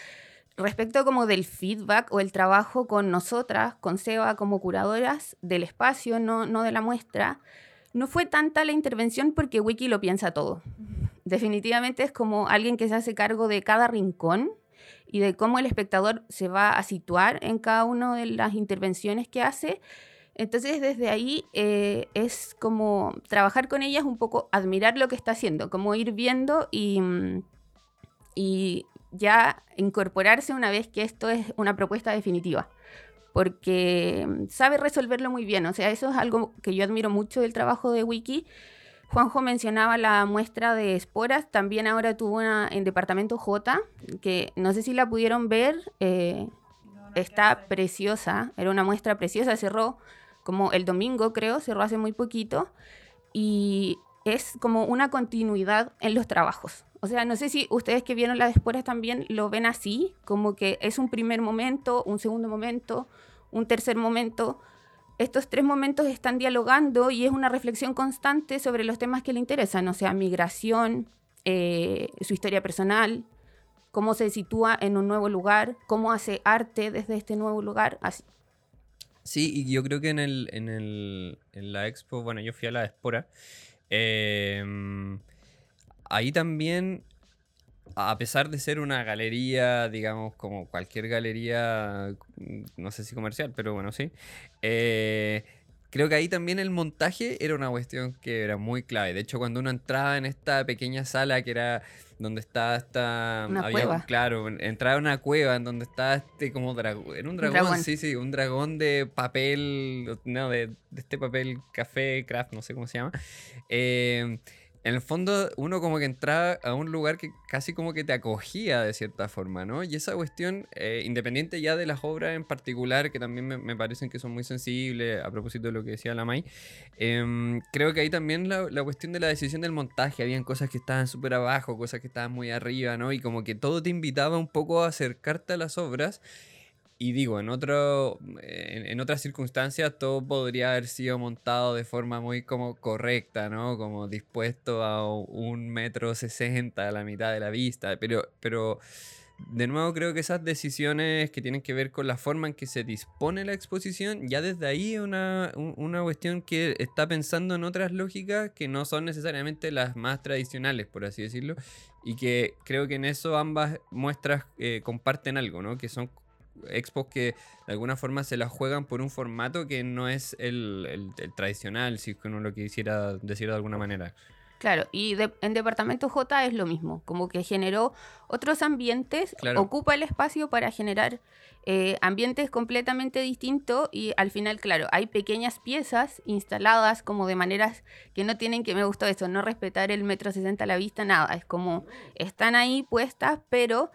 Respecto como del feedback o el trabajo con nosotras, con Seba como curadoras del espacio, no, no de la muestra, no fue tanta la intervención porque Wiki lo piensa todo definitivamente es como alguien que se hace cargo de cada rincón y de cómo el espectador se va a situar en cada una de las intervenciones que hace. Entonces desde ahí eh, es como trabajar con ellas un poco, admirar lo que está haciendo, como ir viendo y, mm, y ya incorporarse una vez que esto es una propuesta definitiva porque mm, sabe resolverlo muy bien. O sea, eso es algo que yo admiro mucho del trabajo de Wiki, Juanjo mencionaba la muestra de esporas, también ahora tuvo una en Departamento J, que no sé si la pudieron ver, eh, está preciosa, era una muestra preciosa, cerró como el domingo creo, cerró hace muy poquito, y es como una continuidad en los trabajos. O sea, no sé si ustedes que vieron las esporas también lo ven así, como que es un primer momento, un segundo momento, un tercer momento. Estos tres momentos están dialogando y es una reflexión constante sobre los temas que le interesan, o sea, migración, eh, su historia personal, cómo se sitúa en un nuevo lugar, cómo hace arte desde este nuevo lugar, así. Sí, y yo creo que en, el, en, el, en la expo, bueno, yo fui a la Espora, em, ahí también, a pesar de ser una galería, digamos, como cualquier galería, mm, no sé si comercial, pero bueno, sí, eh, creo que ahí también el montaje era una cuestión que era muy clave. De hecho, cuando uno entraba en esta pequeña sala que era donde estaba esta Una cueva. claro, entraba a una cueva en donde estaba este como dragón, era un dragón, dragón. sí, sí, un dragón de papel, no, de, de este papel café, craft, no sé cómo se llama. Eh, en el fondo, uno como que entraba a un lugar que casi como que te acogía de cierta forma, ¿no? Y esa cuestión, eh, independiente ya de las obras en particular, que también me, parecen que son muy sensibles, a propósito de lo que decía la May, em, creo que ahí también la, la cuestión de la decisión del montaje, habían cosas que estaban súper abajo, cosas que estaban muy arriba, ¿no? Y como que todo te invitaba un poco a acercarte a las obras. Y digo, en, otro, en, en otras circunstancias todo podría haber sido montado de forma muy como correcta, ¿no? Como dispuesto a un metro sesenta a la mitad de la vista. Pero, pero de nuevo creo que esas decisiones que tienen que ver con la forma en que se dispone la exposición, ya desde ahí es una, un- una cuestión que está pensando en otras lógicas que no son necesariamente las más tradicionales, por así decirlo. Y que creo que en eso ambas muestras eh, comparten algo, ¿no? Que son expos que de alguna forma se las juegan por un formato que no es el, el- el tradicional, si es que uno lo quisiera decir de alguna manera. Claro, y de- en Departamento J es lo mismo, como que generó otros ambientes, Claro. ocupa el espacio para generar eh, ambientes completamente distintos y al final, claro, hay pequeñas piezas instaladas como de maneras que no tienen, que me gustó eso, no respetar el metro sesenta a la vista, nada, es como están ahí puestas, pero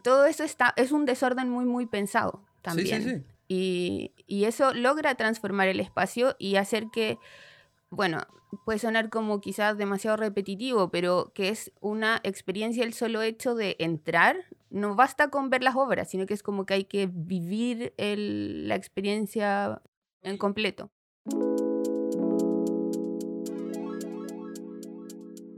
todo eso está, es un desorden muy, muy pensado también. Sí, sí, sí. Y, y eso logra transformar el espacio y hacer que, bueno, puede sonar como quizás demasiado repetitivo, pero que es una experiencia el solo hecho de entrar. No basta con ver las obras, sino que es como que hay que vivir el- la experiencia en completo.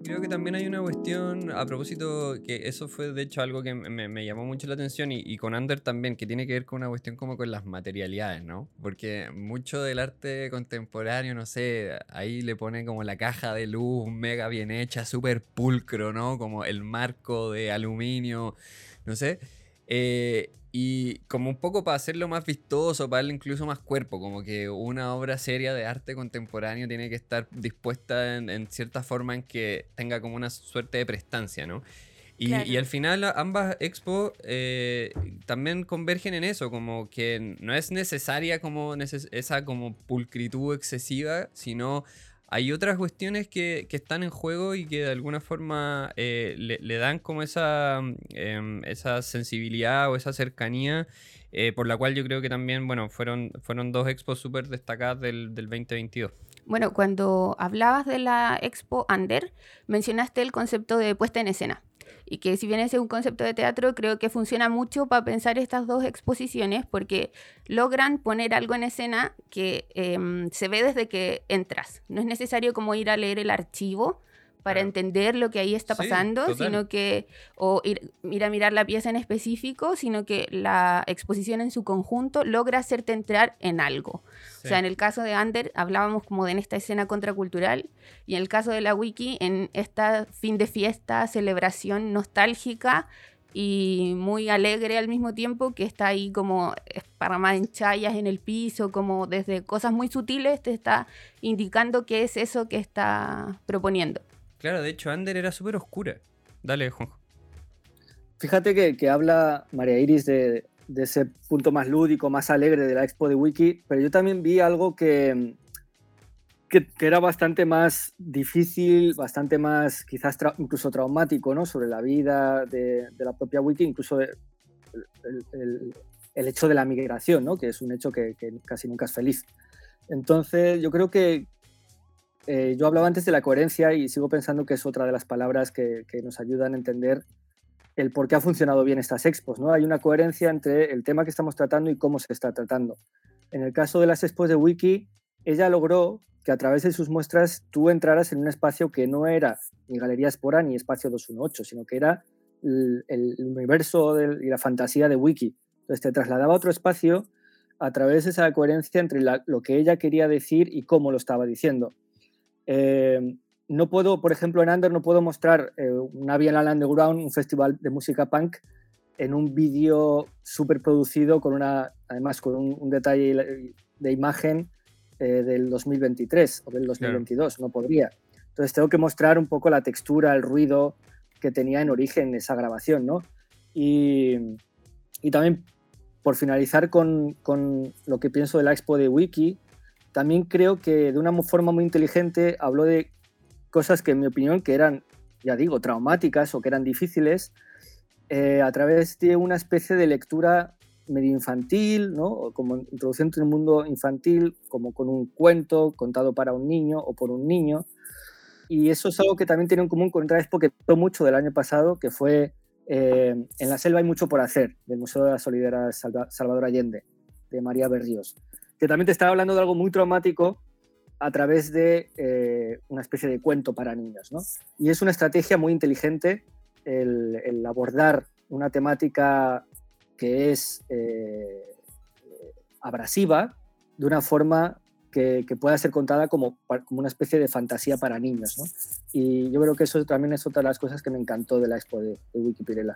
Creo que también hay una cuestión, a propósito, que eso fue de hecho algo que me, llamó mucho la atención y, con Ander también, que tiene que ver con una cuestión como con las materialidades, ¿no? Porque mucho del arte contemporáneo, no sé, ahí le pone como la caja de luz mega bien hecha, súper pulcro, ¿no? Como el marco de aluminio, no sé. Eh, y como un poco para hacerlo más vistoso, para darle incluso más cuerpo, como que una obra seria de arte contemporáneo tiene que estar dispuesta en, en cierta forma en que tenga como una suerte de prestancia, ¿no? Y, Claro. y al final ambas expos eh, también convergen en eso, como que no es necesaria como neces- esa como pulcritud excesiva, sino hay otras cuestiones que, están en juego y que de alguna forma eh, le, dan como esa, mm, em, esa sensibilidad o esa cercanía, eh, por la cual yo creo que también, bueno, fueron, fueron dos expos súper destacadas del, del 2022. Bueno, cuando hablabas de la Expo Under, mencionaste el concepto de puesta en escena. Y que si bien es un concepto de teatro, creo que funciona mucho para pensar estas dos exposiciones porque logran poner algo en escena que em, se ve desde que entras. No es necesario como ir a leer el archivo para entender lo que ahí está pasando, sino que, o ir, ir a mirar la pieza en específico, sino que la exposición en su conjunto logra hacerte entrar en algo. O sea, en el caso de Ander hablábamos como de en esta escena contracultural y en el caso de la wiki en esta fin de fiesta, celebración nostálgica y muy alegre al mismo tiempo que está ahí como esparramada en chayas en el piso, como desde cosas muy sutiles te está indicando qué es eso que está proponiendo. Claro, de hecho, Ander era súper oscura. Dale, Juanjo. Fíjate que, que habla María Iris de, ese punto más lúdico, más alegre de la expo de Wiki, pero yo también vi algo que, que, era bastante más difícil, bastante más quizás incluso traumático, ¿no? Sobre la vida de, la propia Wiki, incluso el hecho de la migración, ¿no? Que es un hecho que, que casi nunca es feliz. Entonces, yo creo que eh, yo hablaba antes de la coherencia y sigo pensando que es otra de las palabras que, que, nos ayudan a entender el por qué ha funcionado bien estas expos. ¿no? Hay una coherencia entre el tema que estamos tratando y cómo se está tratando. En el caso de las expos de Wiki, ella logró que a través de sus muestras tú entraras en un espacio que no era ni Galería Espora ni Espacio 218, sino que era el, universo y la fantasía de Wiki. Entonces te trasladaba a otro espacio a través de esa coherencia entre lo que ella quería decir y cómo lo estaba diciendo. Eh, no puedo, por ejemplo, en Under no puedo mostrar eh, una Bienal Underground, un festival de música punk, en un vídeo súper producido, con una, además con un, detalle de imagen eh, del 2023 o del 2022, no podría. Entonces tengo que mostrar un poco la textura, el ruido que tenía en origen esa grabación, ¿no? Y, y también por finalizar con, con, lo que pienso de la expo de Wiki, también creo que de una forma muy inteligente habló de cosas que en mi opinión que eran, ya digo, traumáticas o que eran difíciles, eh, a través de una especie de lectura medio infantil, ¿no? como introduciendo en el mundo infantil, como con un cuento contado para un niño o por un niño. Y eso es algo que también tiene en común con otra expo que mucho del año pasado, que fue eh, En la selva hay mucho por hacer, del Museo de la Solidaridad Salvador Allende, de María Berríos, que también te estaba hablando de algo muy traumático a través de eh, una especie de cuento para niños. ¿no? Y es una estrategia muy inteligente el, abordar una temática que es eh, abrasiva de una forma que, pueda ser contada como, como, una especie de fantasía para niños. ¿no? Y yo creo que eso también es otra de las cosas que me encantó de la expo de, de.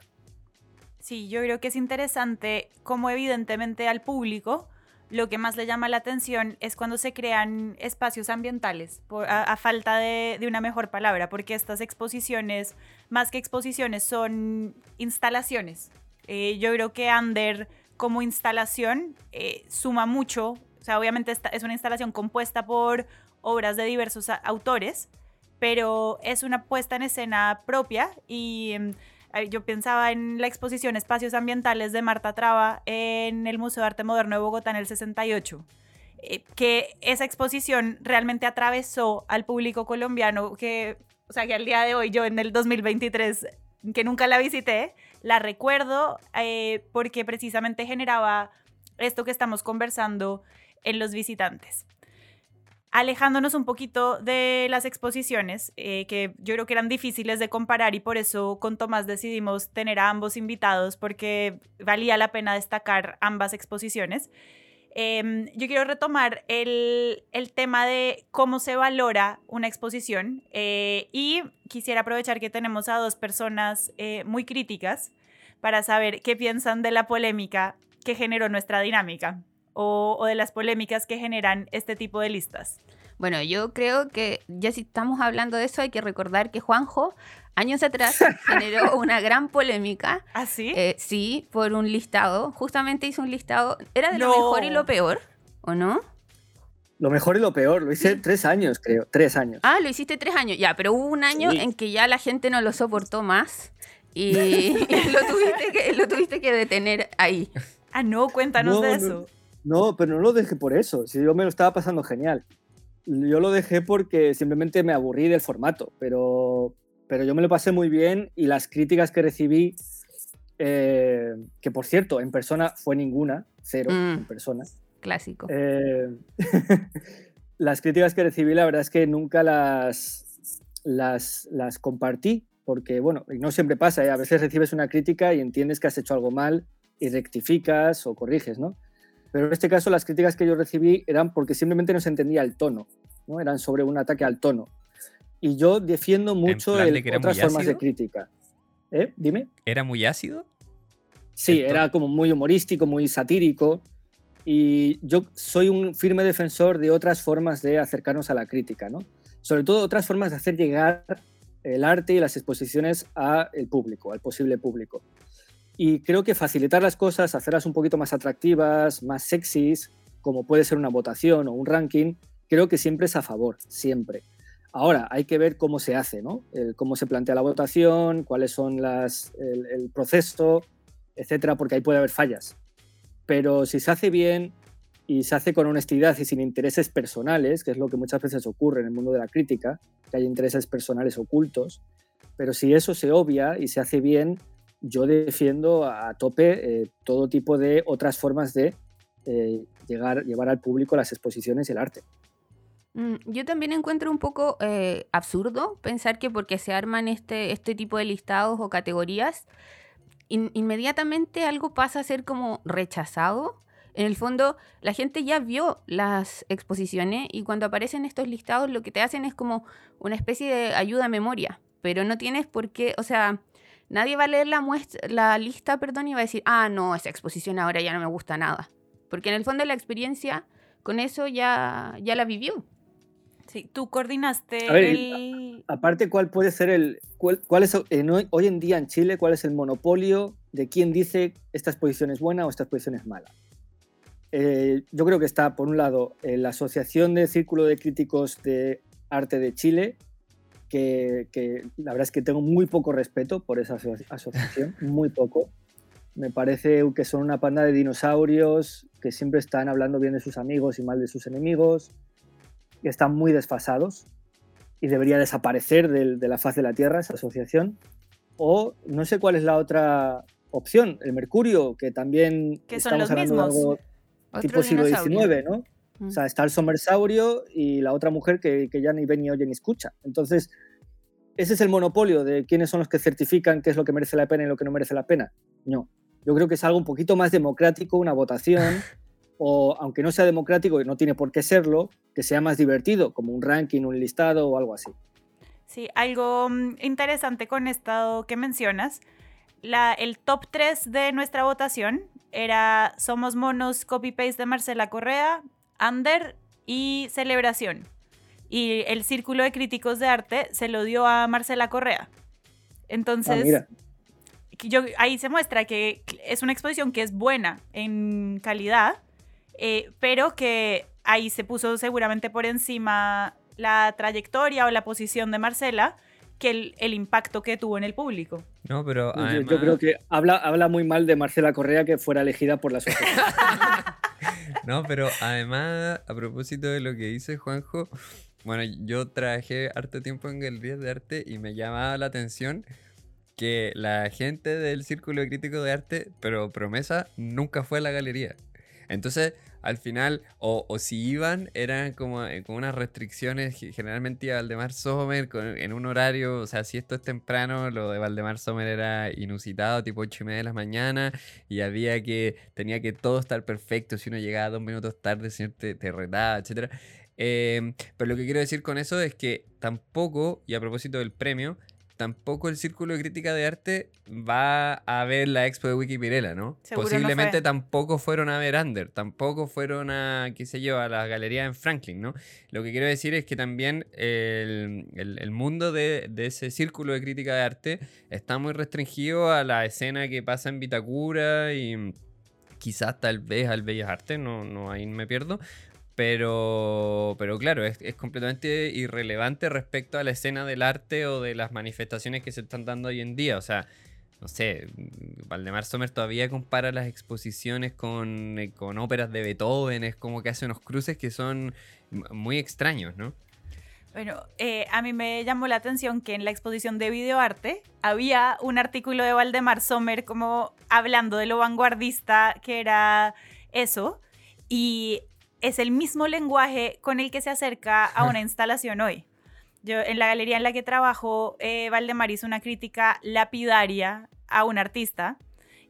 Sí, yo creo que es interesante cómo evidentemente al público lo que más le llama la atención es cuando se crean espacios ambientales, a, falta de, una mejor palabra, porque estas exposiciones, más que exposiciones, son instalaciones. Eh, yo creo que Ander como instalación eh, suma mucho, o sea, obviamente es una instalación compuesta por obras de diversos autores, pero es una puesta en escena propia y em, yo pensaba en la exposición Espacios Ambientales de Marta Traba en el Museo de Arte Moderno de Bogotá en el 68 eh, que esa exposición realmente atravesó al público colombiano que, o sea, que al día de hoy yo en el 2023, que nunca la visité, la recuerdo eh, porque precisamente generaba esto que estamos conversando en los visitantes alejándonos un poquito de las exposiciones, eh, que yo creo que eran difíciles de comparar y por eso con Tomás decidimos tener a ambos invitados porque valía la pena destacar ambas exposiciones. Em, yo quiero retomar el, tema de cómo se valora una exposición eh, y quisiera aprovechar que tenemos a dos personas eh, muy críticas para saber qué piensan de la polémica que generó nuestra dinámica o, de las polémicas que generan este tipo de listas? Bueno, yo creo que ya si estamos hablando de eso, hay que recordar que Juanjo años atrás <laughs> generó una gran polémica. ¿Ah, sí? Eh, sí, por un listado. Justamente hizo un listado. ¿Era de lo mejor y lo peor? ¿O no? Lo mejor y lo peor. Lo hice tres años, creo. Tres años. Ah, lo hiciste tres años. Ya, pero hubo un año en que ya la gente no lo soportó más y, <laughs> <laughs> lo, tuviste que, lo, tuviste que, detener ahí. Ah, no, cuéntanos de eso. No, pero no lo dejé por eso. Si yo me lo estaba pasando genial. Yo lo dejé porque simplemente me aburrí del formato, pero, pero yo me lo pasé muy bien y las críticas que recibí, eh, que por cierto, en persona fue ninguna, cero mm. en persona. Clásico. Eh, <laughs> las críticas que recibí, la verdad es que nunca las, las, las compartí, porque bueno, no siempre pasa, ¿eh? a veces recibes una crítica y entiendes que has hecho algo mal y rectificas o corriges, ¿no? Pero en este caso las críticas que yo recibí eran porque simplemente no se entendía el tono, ¿no? eran sobre un ataque al tono. Y yo defiendo mucho el, otras formas de crítica. ¿Eh? Dime. ¿Era muy ácido? Sí, era como muy humorístico, muy satírico. Y yo soy un firme defensor de otras formas de acercarnos a la crítica, ¿no? Sobre todo otras formas de hacer llegar el arte y las exposiciones al público, al posible público. Y creo que facilitar las cosas, hacerlas un poquito más atractivas, más sexys, como puede ser una votación o un ranking, creo que siempre es a favor, siempre. Ahora, hay que ver cómo se hace, ¿no? cómo se plantea la votación, cuáles son las, el, proceso, etcétera, porque ahí puede haber fallas. Pero si se hace bien y se hace con honestidad y sin intereses personales, que es lo que muchas veces ocurre en el mundo de la crítica, que hay intereses personales ocultos, pero si eso se obvia y se hace bien, yo defiendo a tope eh, todo tipo de otras formas de eh, llegar, llevar al público las exposiciones y el arte. Mm, yo también encuentro un poco eh, absurdo pensar que porque se arman este, este tipo de listados o categorías, inmediatamente algo pasa a ser como rechazado. En el fondo, la gente ya vio las exposiciones y cuando aparecen estos listados lo que te hacen es como una especie de ayuda a memoria, pero no tienes por qué, o sea, nadie va a leer la, muestra, la lista perdón, y va a decir, ah, no, esa exposición ahora ya no me gusta nada. Porque en el fondo la experiencia con eso ya, ya la vivió. Sí, tú coordinaste el... Aparte, ¿cuál puede ser el... Cuál, es, hoy en día en Chile, cuál es el monopolio de quién dice esta exposición es buena o esta exposición es mala? Eh, yo creo que está, por un lado, la Asociación de Círculo de Críticos de Arte de Chile, que, que, la verdad es que tengo muy poco respeto por esa asociación, <laughs> muy poco. Me parece que son una panda de dinosaurios que siempre están hablando bien de sus amigos y mal de sus enemigos, que están muy desfasados y debería desaparecer de, la faz de la Tierra esa asociación. O no sé cuál es la otra opción, el Mercurio, que también que son los mismos. tipo siglo XIX, ¿no? O sea, está el somersaurio y la otra mujer que, que, ya ni ve ni oye ni escucha. Entonces, ese es el monopolio de quiénes son los que certifican qué es lo que merece la pena y lo que no merece la pena. No, yo creo que es algo un poquito más democrático, una votación, <laughs> o aunque no sea democrático y no tiene por qué serlo, que sea más divertido, como un ranking, un listado o algo así. Sí, algo mm, interesante con esto que mencionas, la, el top 3 de nuestra votación era Somos Monos Copy-Paste de Marcela Correa, Under y Celebración. Y el Círculo de Críticos de Arte se lo dio a Marcela Correa. Entonces, ah, ahí se muestra que es una exposición que es buena en calidad, eh, pero que ahí se puso seguramente por encima la trayectoria o la posición de Marcela que el, impacto que tuvo en el público. No, pero yo, creo que habla, habla muy mal de Marcela Correa que fuera elegida por la sociedad. <laughs> no, pero además, a propósito de lo que dice Juanjo, bueno, yo trabajé harto tiempo en galerías de arte y me llamaba la atención que la gente del Círculo Crítico de Arte, pero promesa, nunca fue a la galería. Entonces, al final, o, si iban, eran como eh, con unas restricciones. Generalmente iba Valdemar Sommer en un horario, o sea, si esto es temprano, lo de Valdemar Sommer era inusitado, tipo 8 y media de la mañana, y había que, tenía que todo estar perfecto. Si uno llegaba dos minutos tarde, señor te, te retaba, etc. Em, pero lo que quiero decir con eso es que tampoco, y a propósito del premio, tampoco el Círculo de Crítica de Arte va a ver la expo de Wikipirela, ¿no? Posiblemente tampoco fueron a ver Under, tampoco fueron a, qué sé yo, a la galería en Franklin, ¿no? Lo que quiero decir es que también el, mundo de, ese Círculo de Crítica de Arte está muy restringido a la escena que pasa en Vitacura y quizás tal vez al Bellas Artes, no, no ahí me pierdo, pero, pero claro, es, completamente irrelevante respecto a la escena del arte o de las manifestaciones que se están dando hoy en día. O sea, no sé, Valdemar Sommer todavía compara las exposiciones con, eh, con óperas de Beethoven, es como que hace unos cruces que son muy extraños, ¿no? Bueno, eh, a mí me llamó la atención que en la exposición de videoarte había un artículo de Valdemar Sommer como hablando de lo vanguardista que era eso. Y es el mismo lenguaje con el que se acerca a una instalación hoy. Yo en la galería en la que trabajo, eh, Valdemar hizo una crítica lapidaria a un artista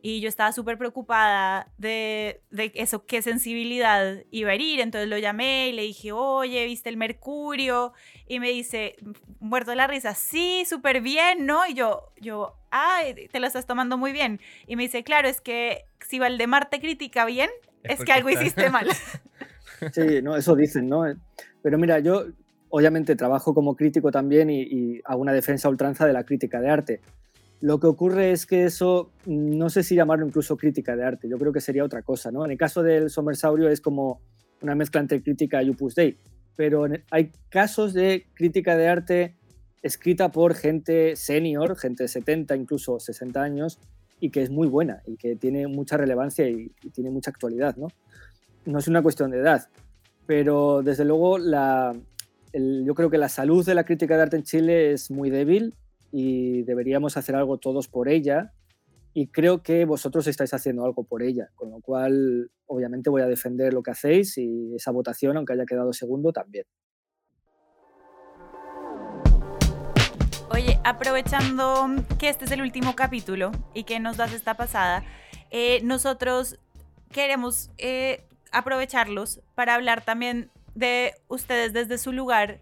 y yo estaba súper preocupada de, de, eso, qué sensibilidad iba a herir. Entonces lo llamé y le dije, oye, ¿viste el mercurio? Y me dice, muerto de la risa, sí, súper bien, ¿no? Y yo, yo, ay, te lo estás tomando muy bien. Y me dice, claro, es que si Valdemar te critica bien, es, que algo hiciste mal. <laughs> Sí, no, eso dicen, ¿no? Pero mira, yo obviamente trabajo como crítico también y, hago una defensa ultranza de la crítica de arte. Lo que ocurre es que eso, no sé si llamarlo incluso crítica de arte, yo creo que sería otra cosa, ¿no? En el caso del Somersaurio es como una mezcla entre crítica y Opus Dei, pero hay casos de crítica de arte escrita por gente senior, gente de 70, incluso 60 años, y que es muy buena y que tiene mucha relevancia y, y tiene mucha actualidad, ¿no? No es una cuestión de edad, pero desde luego la, yo creo que la salud de la crítica de arte en Chile es muy débil y deberíamos hacer algo todos por ella y creo que vosotros estáis haciendo algo por ella, con lo cual obviamente voy a defender lo que hacéis y esa votación, aunque haya quedado segundo, también. Oye, aprovechando que este es el último capítulo y que nos das esta pasada, eh, nosotros queremos eh, aprovecharlos para hablar también de ustedes desde su lugar,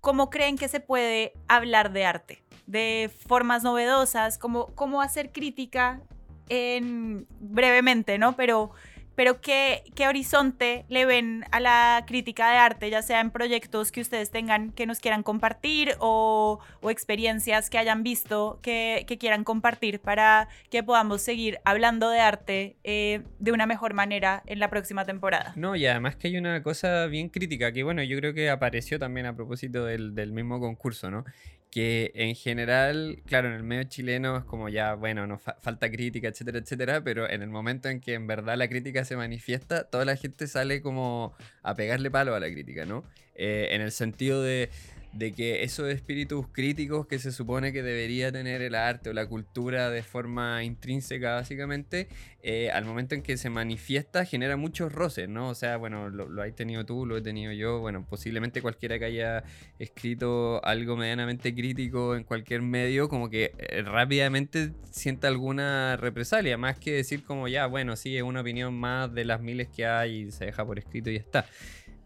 cómo creen que se puede hablar de arte, de formas novedosas, cómo, cómo hacer crítica en brevemente, ¿no? Pero pero ¿qué, ¿qué, horizonte le ven a la crítica de arte, ya sea en proyectos que ustedes tengan que nos quieran compartir o, o experiencias que hayan visto que, que, quieran compartir para que podamos seguir hablando de arte eh, de una mejor manera en la próxima temporada? No, y además que hay una cosa bien crítica que, bueno, yo creo que apareció también a propósito del, del mismo concurso, ¿no? Que en general, claro, en el medio chileno es como ya, bueno, nos falta crítica, etcétera, etcétera, pero en el momento en que en verdad la crítica se manifiesta, toda la gente sale como a pegarle palo a la crítica, ¿no? Eh, en el sentido de de que esos espíritus críticos que se supone que debería tener el arte o la cultura de forma intrínseca básicamente, eh, al momento en que se manifiesta genera muchos roces, ¿no? O sea, bueno, lo, has tenido tú, lo he tenido yo, bueno, posiblemente cualquiera que haya escrito algo medianamente crítico en cualquier medio, como que eh, rápidamente sienta alguna represalia, más que decir como ya, bueno, sí, es una opinión más de las miles que hay y se deja por escrito y ya está.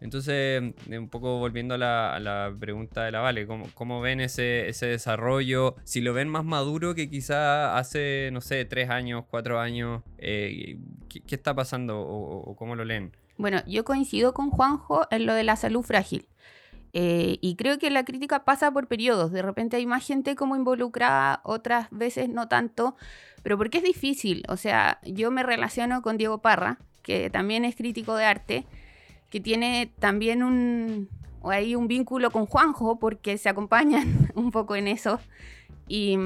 Entonces, eh, un poco volviendo a la, pregunta de la Vale, ¿cómo, ven ese, desarrollo? Si lo ven más maduro que quizá hace, no sé, tres años, cuatro años, eh, ¿qué, está pasando o, cómo lo leen? Bueno, yo coincido con Juanjo en lo de la salud frágil. Eh, y creo que la crítica pasa por periodos. De repente hay más gente como involucrada, otras veces no tanto. Pero porque es difícil. O sea, yo me relaciono con Diego Parra, que también es crítico de arte que tiene también un, hay un vínculo con Juanjo porque se acompañan <laughs> un poco en eso. Y,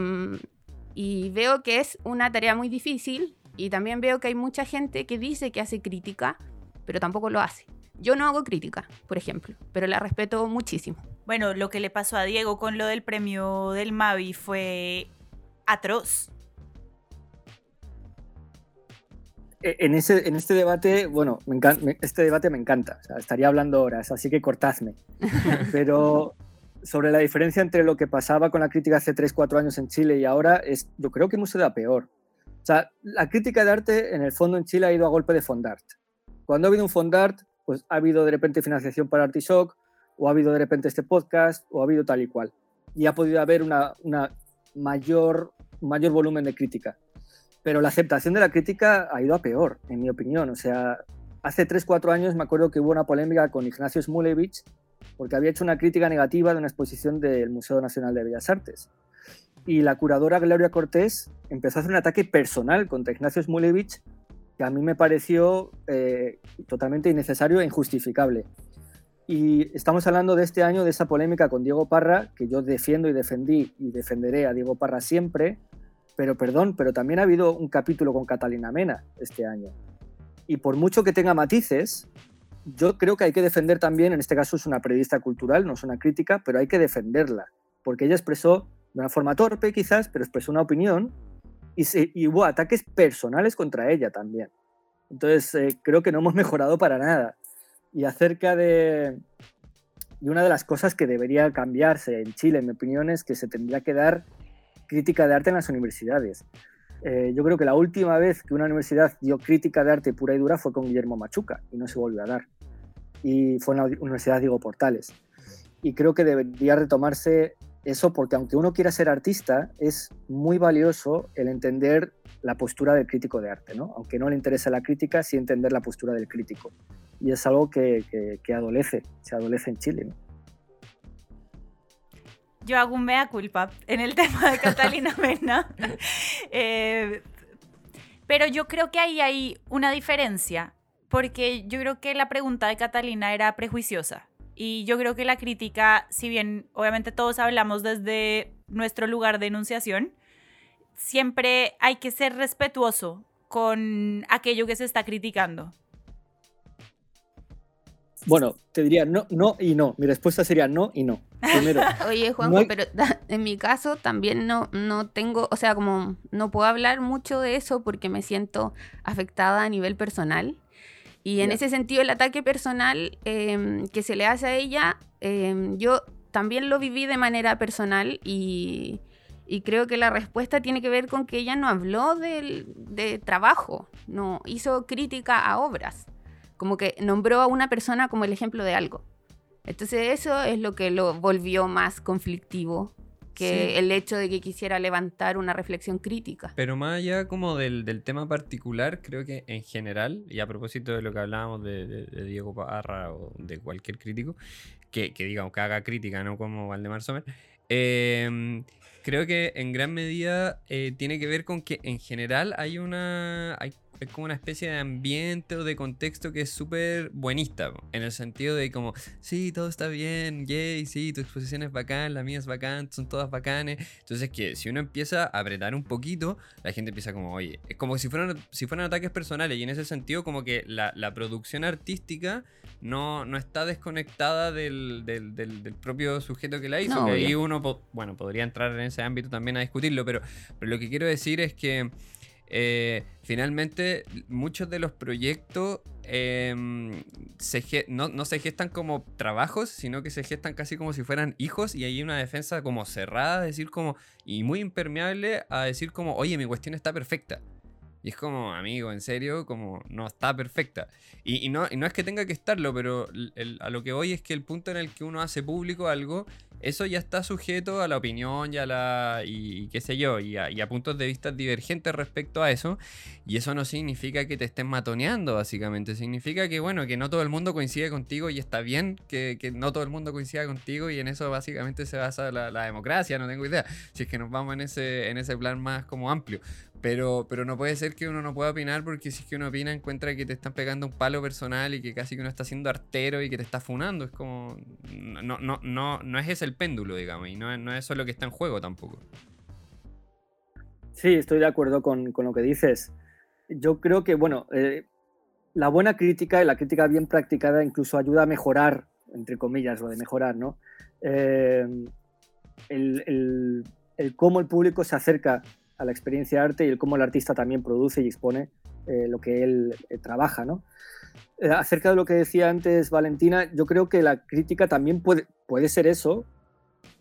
y, veo que es una tarea muy difícil y también veo que hay mucha gente que dice que hace crítica, pero tampoco lo hace. Yo no hago crítica, por ejemplo, pero la respeto muchísimo. Bueno, lo que le pasó a Diego con lo del premio del Mavi fue atroz. En, ese, en este debate, bueno, me este debate me encanta, estaría hablando horas, así que cortadme. <laughs> Pero sobre la diferencia entre lo que pasaba con la crítica hace 3, 4 años en Chile y ahora, es, yo creo que hemos ido a peor. O sea, la crítica de arte en el fondo en Chile ha ido a golpe de Fondart. Cuando ha habido un Fondart, pues ha habido de repente financiación para Artishock, o ha habido de repente este podcast, o ha habido tal y cual. Y ha podido haber una, una mayor, mayor volumen de crítica pero la aceptación de la crítica ha ido a peor, en mi opinión. O sea, hace 3-4 años me acuerdo que hubo una polémica con Ignacio Smulevich porque había hecho una crítica negativa de una exposición del Museo Nacional de Bellas Artes. Y la curadora Gloria Cortés empezó a hacer un ataque personal contra Ignacio Smulevich que a mí me pareció eh, totalmente innecesario e injustificable. Y estamos hablando de este año, de esa polémica con Diego Parra, que yo defiendo y defendí y defenderé a Diego Parra siempre, pero perdón, pero también ha habido un capítulo con Catalina Mena este año. Y por mucho que tenga matices, yo creo que hay que defender también, en este caso es una periodista cultural, no es una crítica, pero hay que defenderla, porque ella expresó de una forma torpe quizás, pero expresó una opinión y, hubo ataques personales contra ella también. Entonces, eh, creo que no hemos <laughs> mejorado para nada. Y acerca de... Y una de las cosas que debería cambiarse en Chile, en mi opinión, es que se tendría que dar crítica de arte en las universidades. Eh, yo creo que la última vez que una universidad dio crítica de arte pura y dura fue con Guillermo Machuca y no se volvió a dar. Y fue en la Universidad Diego Portales. Y creo que debería retomarse eso porque aunque uno quiera ser artista, es muy valioso el entender la postura del crítico de arte, ¿no? Aunque no le interese la crítica, sí entender la postura del crítico. Y es algo que, que, adolece, se adolece en Chile. Yo hago un mea culpa en el <laughs> tema de Catalina Mena. Eh, pero yo creo que ahí hay una diferencia, porque yo creo que la pregunta de Catalina era prejuiciosa. Y yo creo que la crítica, si bien obviamente todos hablamos desde nuestro lugar de enunciación, siempre hay que ser respetuoso con aquello que se está criticando. Bueno, te diría no, no y no. Mi respuesta sería no y no. Primero. <laughs> Oye, Juanjo, pero <laughs> en mi caso también no, no tengo, o sea, como no puedo hablar mucho de eso porque me siento afectada a nivel personal. Y en ese sentido, el ataque personal em, que se le hace a ella, em, yo también lo viví de manera personal y, y, creo que la respuesta tiene que ver con que ella no habló del, de trabajo, no hizo crítica a obras, como que nombró a una persona como el ejemplo de algo. Entonces eso es lo que lo volvió más conflictivo que el hecho de que quisiera levantar una reflexión crítica. Pero más allá como del, del, tema particular, creo que en general, y a propósito de lo que hablábamos de, Diego Parra o de cualquier crítico, que, que, digamos que haga crítica, no como Valdemar Sommer, em, creo que en gran medida eh, tiene que ver con que en general hay una... Hay es como una especie de ambiente o de contexto que es súper buenista, en el sentido de como, sí, todo está bien, yay, sí, tu exposición es bacán, la mía es bacán, son todas bacanes. Entonces que si uno empieza a apretar un poquito, la gente empieza como, oye, es como si fueran, si fueran ataques personales y en ese sentido como que la, la producción artística no, no está desconectada del, del, del, propio sujeto que la hizo. que ahí uno, bueno, podría entrar en ese ámbito también a discutirlo, pero, pero lo que quiero decir es que... Eh, finalmente muchos de los proyectos em, no, no, se gestan como trabajos, sino que se gestan casi como si fueran hijos y hay una defensa como cerrada, decir como, y muy impermeable a decir como, oye, mi cuestión está perfecta. Y es como, amigo, en serio, como no está perfecta. Y, no, no, es que tenga que estarlo, pero a lo que voy es que el punto en el que uno hace público algo, eso ya está sujeto a la opinión y a la. y, qué sé yo, y a, puntos de vista divergentes respecto a eso. Y eso no significa que te estén matoneando, básicamente. Significa que, bueno, que no todo el mundo coincide contigo y está bien que, no todo el mundo coincida contigo y en eso básicamente se basa la, la, democracia, no tengo idea. Si es que nos vamos en ese, en ese plan más como amplio. Pero, pero no puede ser que uno no pueda opinar porque si es que uno opina encuentra que te están pegando un palo personal y que casi que uno está siendo artero y que te está funando. Es como... No, no, no, no es ese el péndulo, digamos, y no, no es eso lo que está en juego tampoco. Sí, estoy de acuerdo con, con lo que dices. Yo creo que, bueno, eh, la buena crítica y la crítica bien practicada incluso ayuda a mejorar, entre comillas, lo de mejorar, ¿no? Eh, el, el, el cómo el público se acerca a la experiencia de arte y el cómo el artista también produce y expone eh, lo que él eh, trabaja. ¿no? Eh, acerca de lo que decía antes Valentina, yo creo que la crítica también puede, puede ser eso,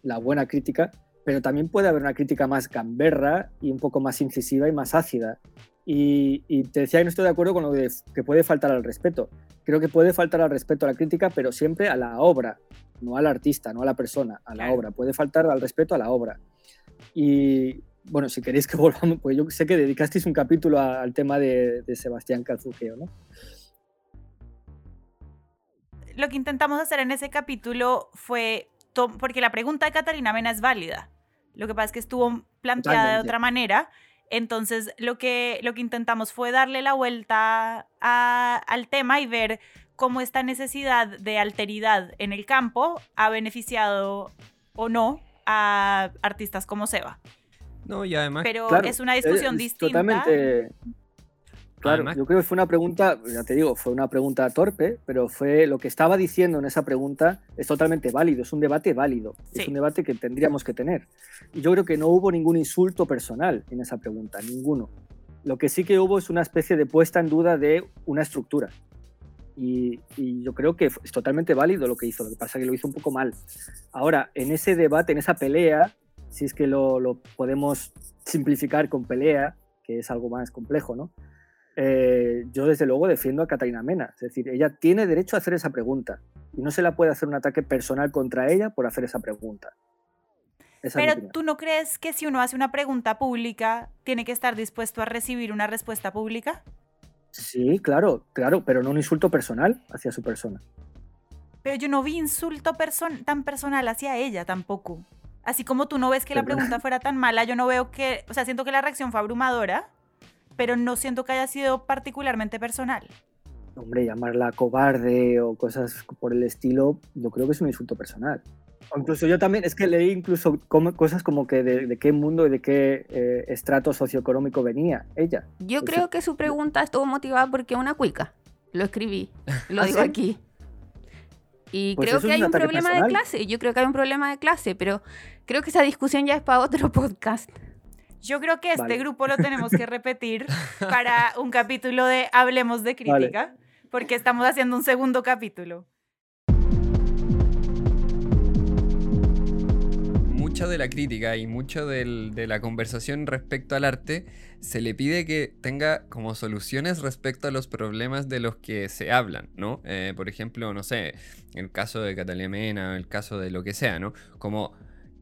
la buena crítica, pero también puede haber una crítica más gamberra y un poco más incisiva y más ácida. Y, te decía que no estoy de acuerdo con lo de que puede faltar al respeto. Creo que puede faltar al respeto a la crítica, pero siempre a la obra, no al artista, no a la persona, a la obra. Puede faltar al respeto a la obra. Y, bueno, si queréis que <laughs> volvamos, pues yo sé que dedicasteis un capítulo al tema de, Sebastián Calzuqueo, ¿no? Lo que intentamos hacer en ese capítulo fue, porque la pregunta de Catalina Mena es válida, lo que pasa es que estuvo planteada de otra manera, entonces lo que, lo que intentamos fue darle la vuelta al tema y ver cómo esta necesidad de alteridad en el campo ha beneficiado o no a artistas como Seba. No, y además. Pero es una discusión distinta. Totalmente. Claro, yo creo que fue una pregunta, ya te digo, fue una pregunta torpe, pero fue lo que estaba diciendo en esa pregunta es totalmente válido, es un debate válido, es un debate que tendríamos que tener. Y yo creo que no hubo ningún insulto personal en esa pregunta, ninguno. Lo que sí que hubo es una especie de puesta en duda de una estructura. Y, y, yo creo que es totalmente válido lo que hizo, lo que pasa es que lo hizo un poco mal. Ahora, en ese debate, en esa pelea, si es que lo, podemos simplificar con pelea, que es algo más complejo, ¿no? Eh, yo desde luego defiendo a Catalina Mena, es decir, ella tiene derecho a hacer esa pregunta y no se la puede hacer un ataque personal contra ella por hacer esa pregunta. Pero tú no crees que si uno hace una pregunta pública, tiene que estar dispuesto a recibir una respuesta pública? Sí, claro, claro, pero no un insulto personal hacia su persona. Pero yo no vi insulto tan personal hacia ella tampoco. Así como tú no ves que la pregunta fuera tan mala, yo no veo que, o sea, siento que la reacción fue abrumadora, pero no siento que haya sido particularmente personal. Hombre, llamarla cobarde o cosas por el estilo, yo creo que es un insulto personal. O incluso yo también, es que leí incluso cosas como que de, qué mundo y de qué eh, estrato socioeconómico venía ella. Yo creo que su pregunta estuvo motivada porque una cuica. Lo escribí, lo ¿Ah, digo aquí. Y Pues creo que hay un problema personal. de clase. Yo creo que hay un problema de clase, pero creo que esa discusión ya es para otro <laughs> podcast. Yo creo que este Vale. grupo lo tenemos que repetir <laughs> para un capítulo de Hablemos de Vale. crítica, porque estamos haciendo un segundo capítulo. mucha de la crítica y mucho del- de la conversación respecto al arte se le pide que tenga como soluciones respecto a los problemas de los que se hablan, ¿no? Eh, por ejemplo, no sé, el caso de Catalina Mena, el caso de lo que sea, ¿no? Como,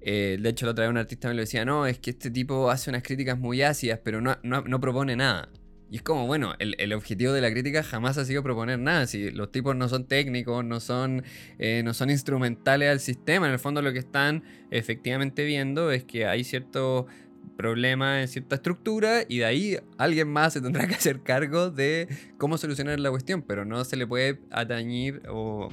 eh, de hecho, la otra vez un artista me lo decía, no, es que este tipo hace unas críticas muy ácidas, pero no, no- no propone nada. Y es como, bueno, el, el objetivo de la crítica jamás ha sido proponer nada. Si los tipos no son técnicos, no son, eh, no son instrumentales al sistema, en el fondo lo que están efectivamente viendo es que hay cierto problema en cierta estructura y de ahí alguien más se tendrá <laughs> que hacer cargo de cómo solucionar la cuestión, pero no se le puede atañir o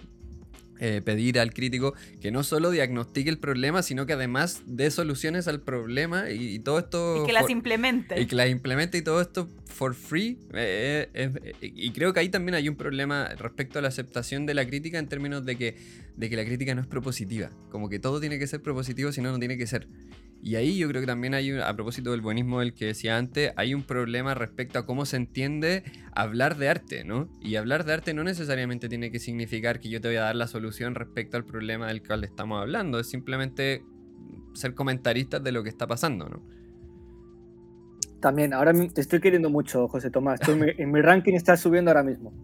eh, pedir al crítico que no solo diagnostique el problema, sino que además dé soluciones al problema y, y todo esto... Y que las for- implemente. y que las implemente y todo esto for free. eh, eh, eh, y creo que ahí también hay un problema respecto a la aceptación de la crítica en términos de que, de que la crítica no es propositiva. Como que todo tiene que ser propositivo, si no, no tiene que ser. Y ahí yo creo que también hay, un- a propósito del buenismo del que decía antes, hay un problema respecto a cómo se entiende hablar de arte, ¿no? Y hablar de arte no necesariamente tiene que significar que yo te voy a dar la solución respecto al problema del cual estamos hablando. Es simplemente ser comentaristas de lo que está pasando, ¿no? También, ahora te estoy queriendo mucho, José Tomás. Tú en, mi, en mi ranking estás subiendo ahora mismo. <laughs>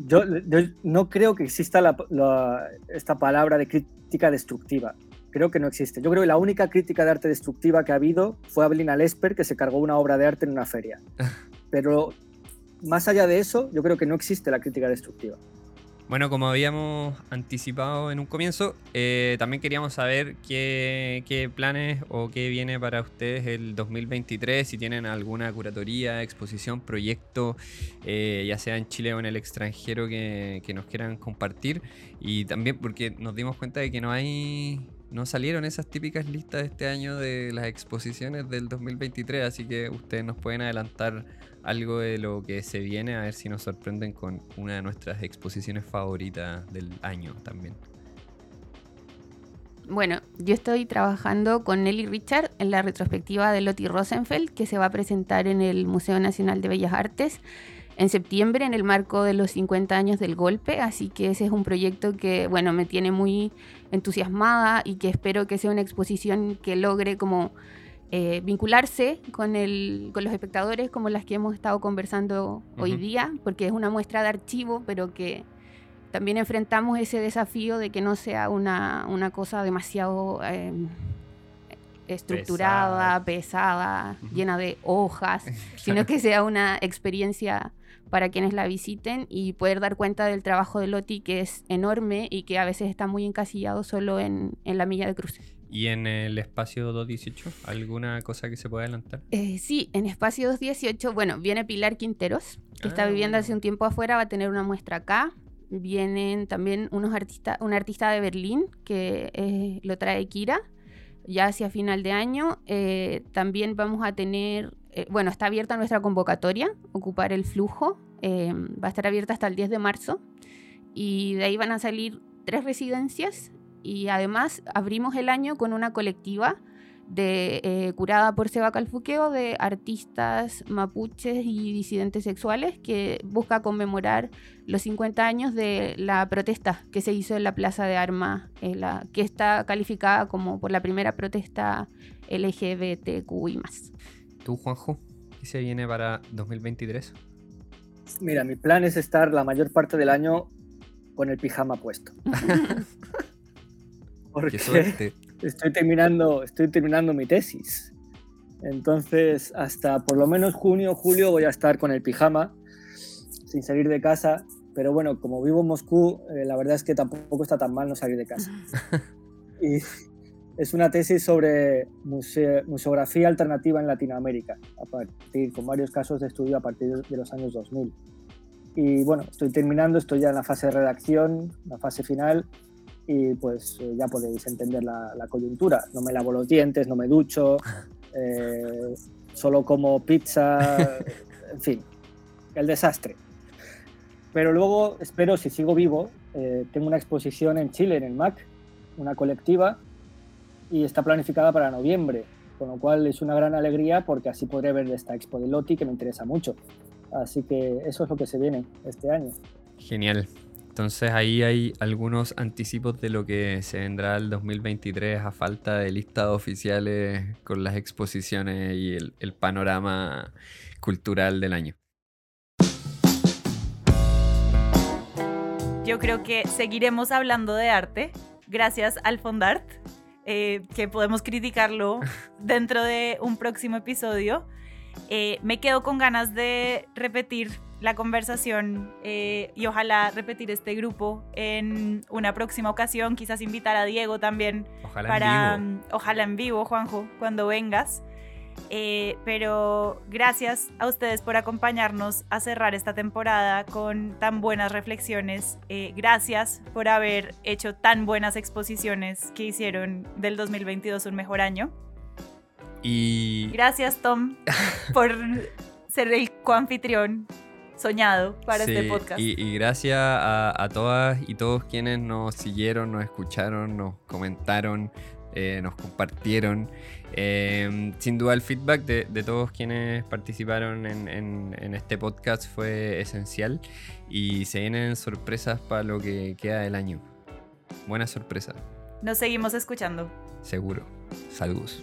Yo, yo no creo que exista la- la- esta palabra de crítica destructiva. Creo que no existe. Yo creo que la única crítica de arte destructiva que ha habido fue Abelina Lesper, que se cargó una obra de arte en una feria. <laughs> Pero más allá de eso, yo creo que no existe la crítica destructiva. Bueno, como habíamos anticipado en un comienzo, eh, también queríamos saber qué, qué planes o qué viene para ustedes el 2023, si tienen alguna curatoría, exposición, proyecto, eh, ya sea en Chile o en el extranjero que, que nos quieran compartir. Y también porque nos dimos cuenta de que no hay... No salieron esas típicas listas de este año de las exposiciones del 2023, así que ustedes nos pueden adelantar algo de lo que se viene, a ver si nos sorprenden con una de nuestras exposiciones favoritas del año también. Bueno, yo estoy trabajando con Nelly Richard en la retrospectiva de Lottie Rosenfeld, que se va a presentar en el Museo Nacional de Bellas Artes en septiembre en el marco de los 50 años del golpe, así que ese es un proyecto que, bueno, me tiene muy entusiasmada y que espero que sea una exposición que logre como eh, vincularse con, el, con los espectadores como las que hemos estado conversando hoy día, porque es una muestra de archivo, pero que también enfrentamos ese desafío de que no sea una, una cosa demasiado eh, estructurada, pesada, llena de hojas, <laughs> sino que sea una experiencia para quienes la visiten y poder dar cuenta del trabajo de Loti, que es enorme y que a veces está muy encasillado solo en, en la milla de cruce. ¿Y en el espacio 218? ¿Alguna cosa que se pueda adelantar? Eh, sí, en Espacio 218, bueno, viene Pilar Quinteros, que está Ah, viviendo bueno. hace un tiempo afuera, va a tener una muestra acá. Vienen también unos artistas, un artista de Berlín que eh, lo trae Kira, ya hacia final de año. Eh, también vamos a tener, eh, bueno, está abierta nuestra convocatoria, ocupar el flujo, eh, va a estar abierta hasta el 10 de marzo y de ahí van a salir tres residencias y además abrimos el año con una colectiva de, eh, curada por Seba Calfuqueo de artistas mapuches y disidentes sexuales que busca conmemorar los 50 años de la protesta que se hizo en la Plaza de Armas, que está calificada como por la primera protesta LGBTQI+. ¿Tú, Juanjo? ¿Qué se viene para 2023? Mira, mi plan es estar la mayor parte del año con el pijama puesto. <laughs> Porque ¡Qué estoy terminando, estoy terminando mi tesis. Entonces, hasta por lo menos junio, julio voy a estar con el pijama, sin salir de casa. Pero bueno, como vivo en Moscú, eh, la verdad es que tampoco está tan mal no salir de casa. <laughs> Y es una tesis sobre muse- museografía alternativa en Latinoamérica, a partir, con varios casos de estudio a partir de los años 2000. Y bueno, estoy terminando, estoy ya en la fase de redacción, la fase final, y pues eh, ya podéis entender la, la coyuntura. No me lavo los dientes, no me ducho, <laughs> eh, solo como pizza, <laughs> en fin, el desastre. Pero luego espero, si sigo vivo, eh, tengo una exposición en Chile, en el MAC, una colectiva, y está planificada para noviembre, con lo cual es una gran alegría porque así podré ver esta expo de Loti que me interesa mucho. Así que eso es lo que se viene este año. Genial. Entonces ahí hay algunos anticipos de lo que se vendrá el 2023 a falta de listas oficiales con las exposiciones y el, el panorama cultural del año. Yo creo que seguiremos hablando de arte gracias al Fondart, eh, que podemos criticarlo <laughs> dentro de un próximo episodio. Eh, me quedo con ganas de repetir la conversación eh, y ojalá repetir este grupo en una próxima ocasión, quizás invitar a Diego también Ojalá para en vivo. mm, ojalá en vivo, Juanjo, cuando vengas. Eh, pero gracias a ustedes por acompañarnos a cerrar esta temporada con tan buenas reflexiones. Eh, gracias por haber hecho tan buenas exposiciones que hicieron del 2022 un mejor año. Y Gracias, Tom, <laughs> por ser el coanfitrión soñado para Sí, este podcast. Y, y gracias a, a todas y todos quienes nos siguieron, nos escucharon, nos comentaron, eh, nos compartieron. Eh, sin duda el feedback de, de todos quienes participaron en, en- en este podcast fue esencial y se vienen sorpresas para lo que queda del año. Buenas sorpresas, Nos seguimos escuchando. seguro. Saludos.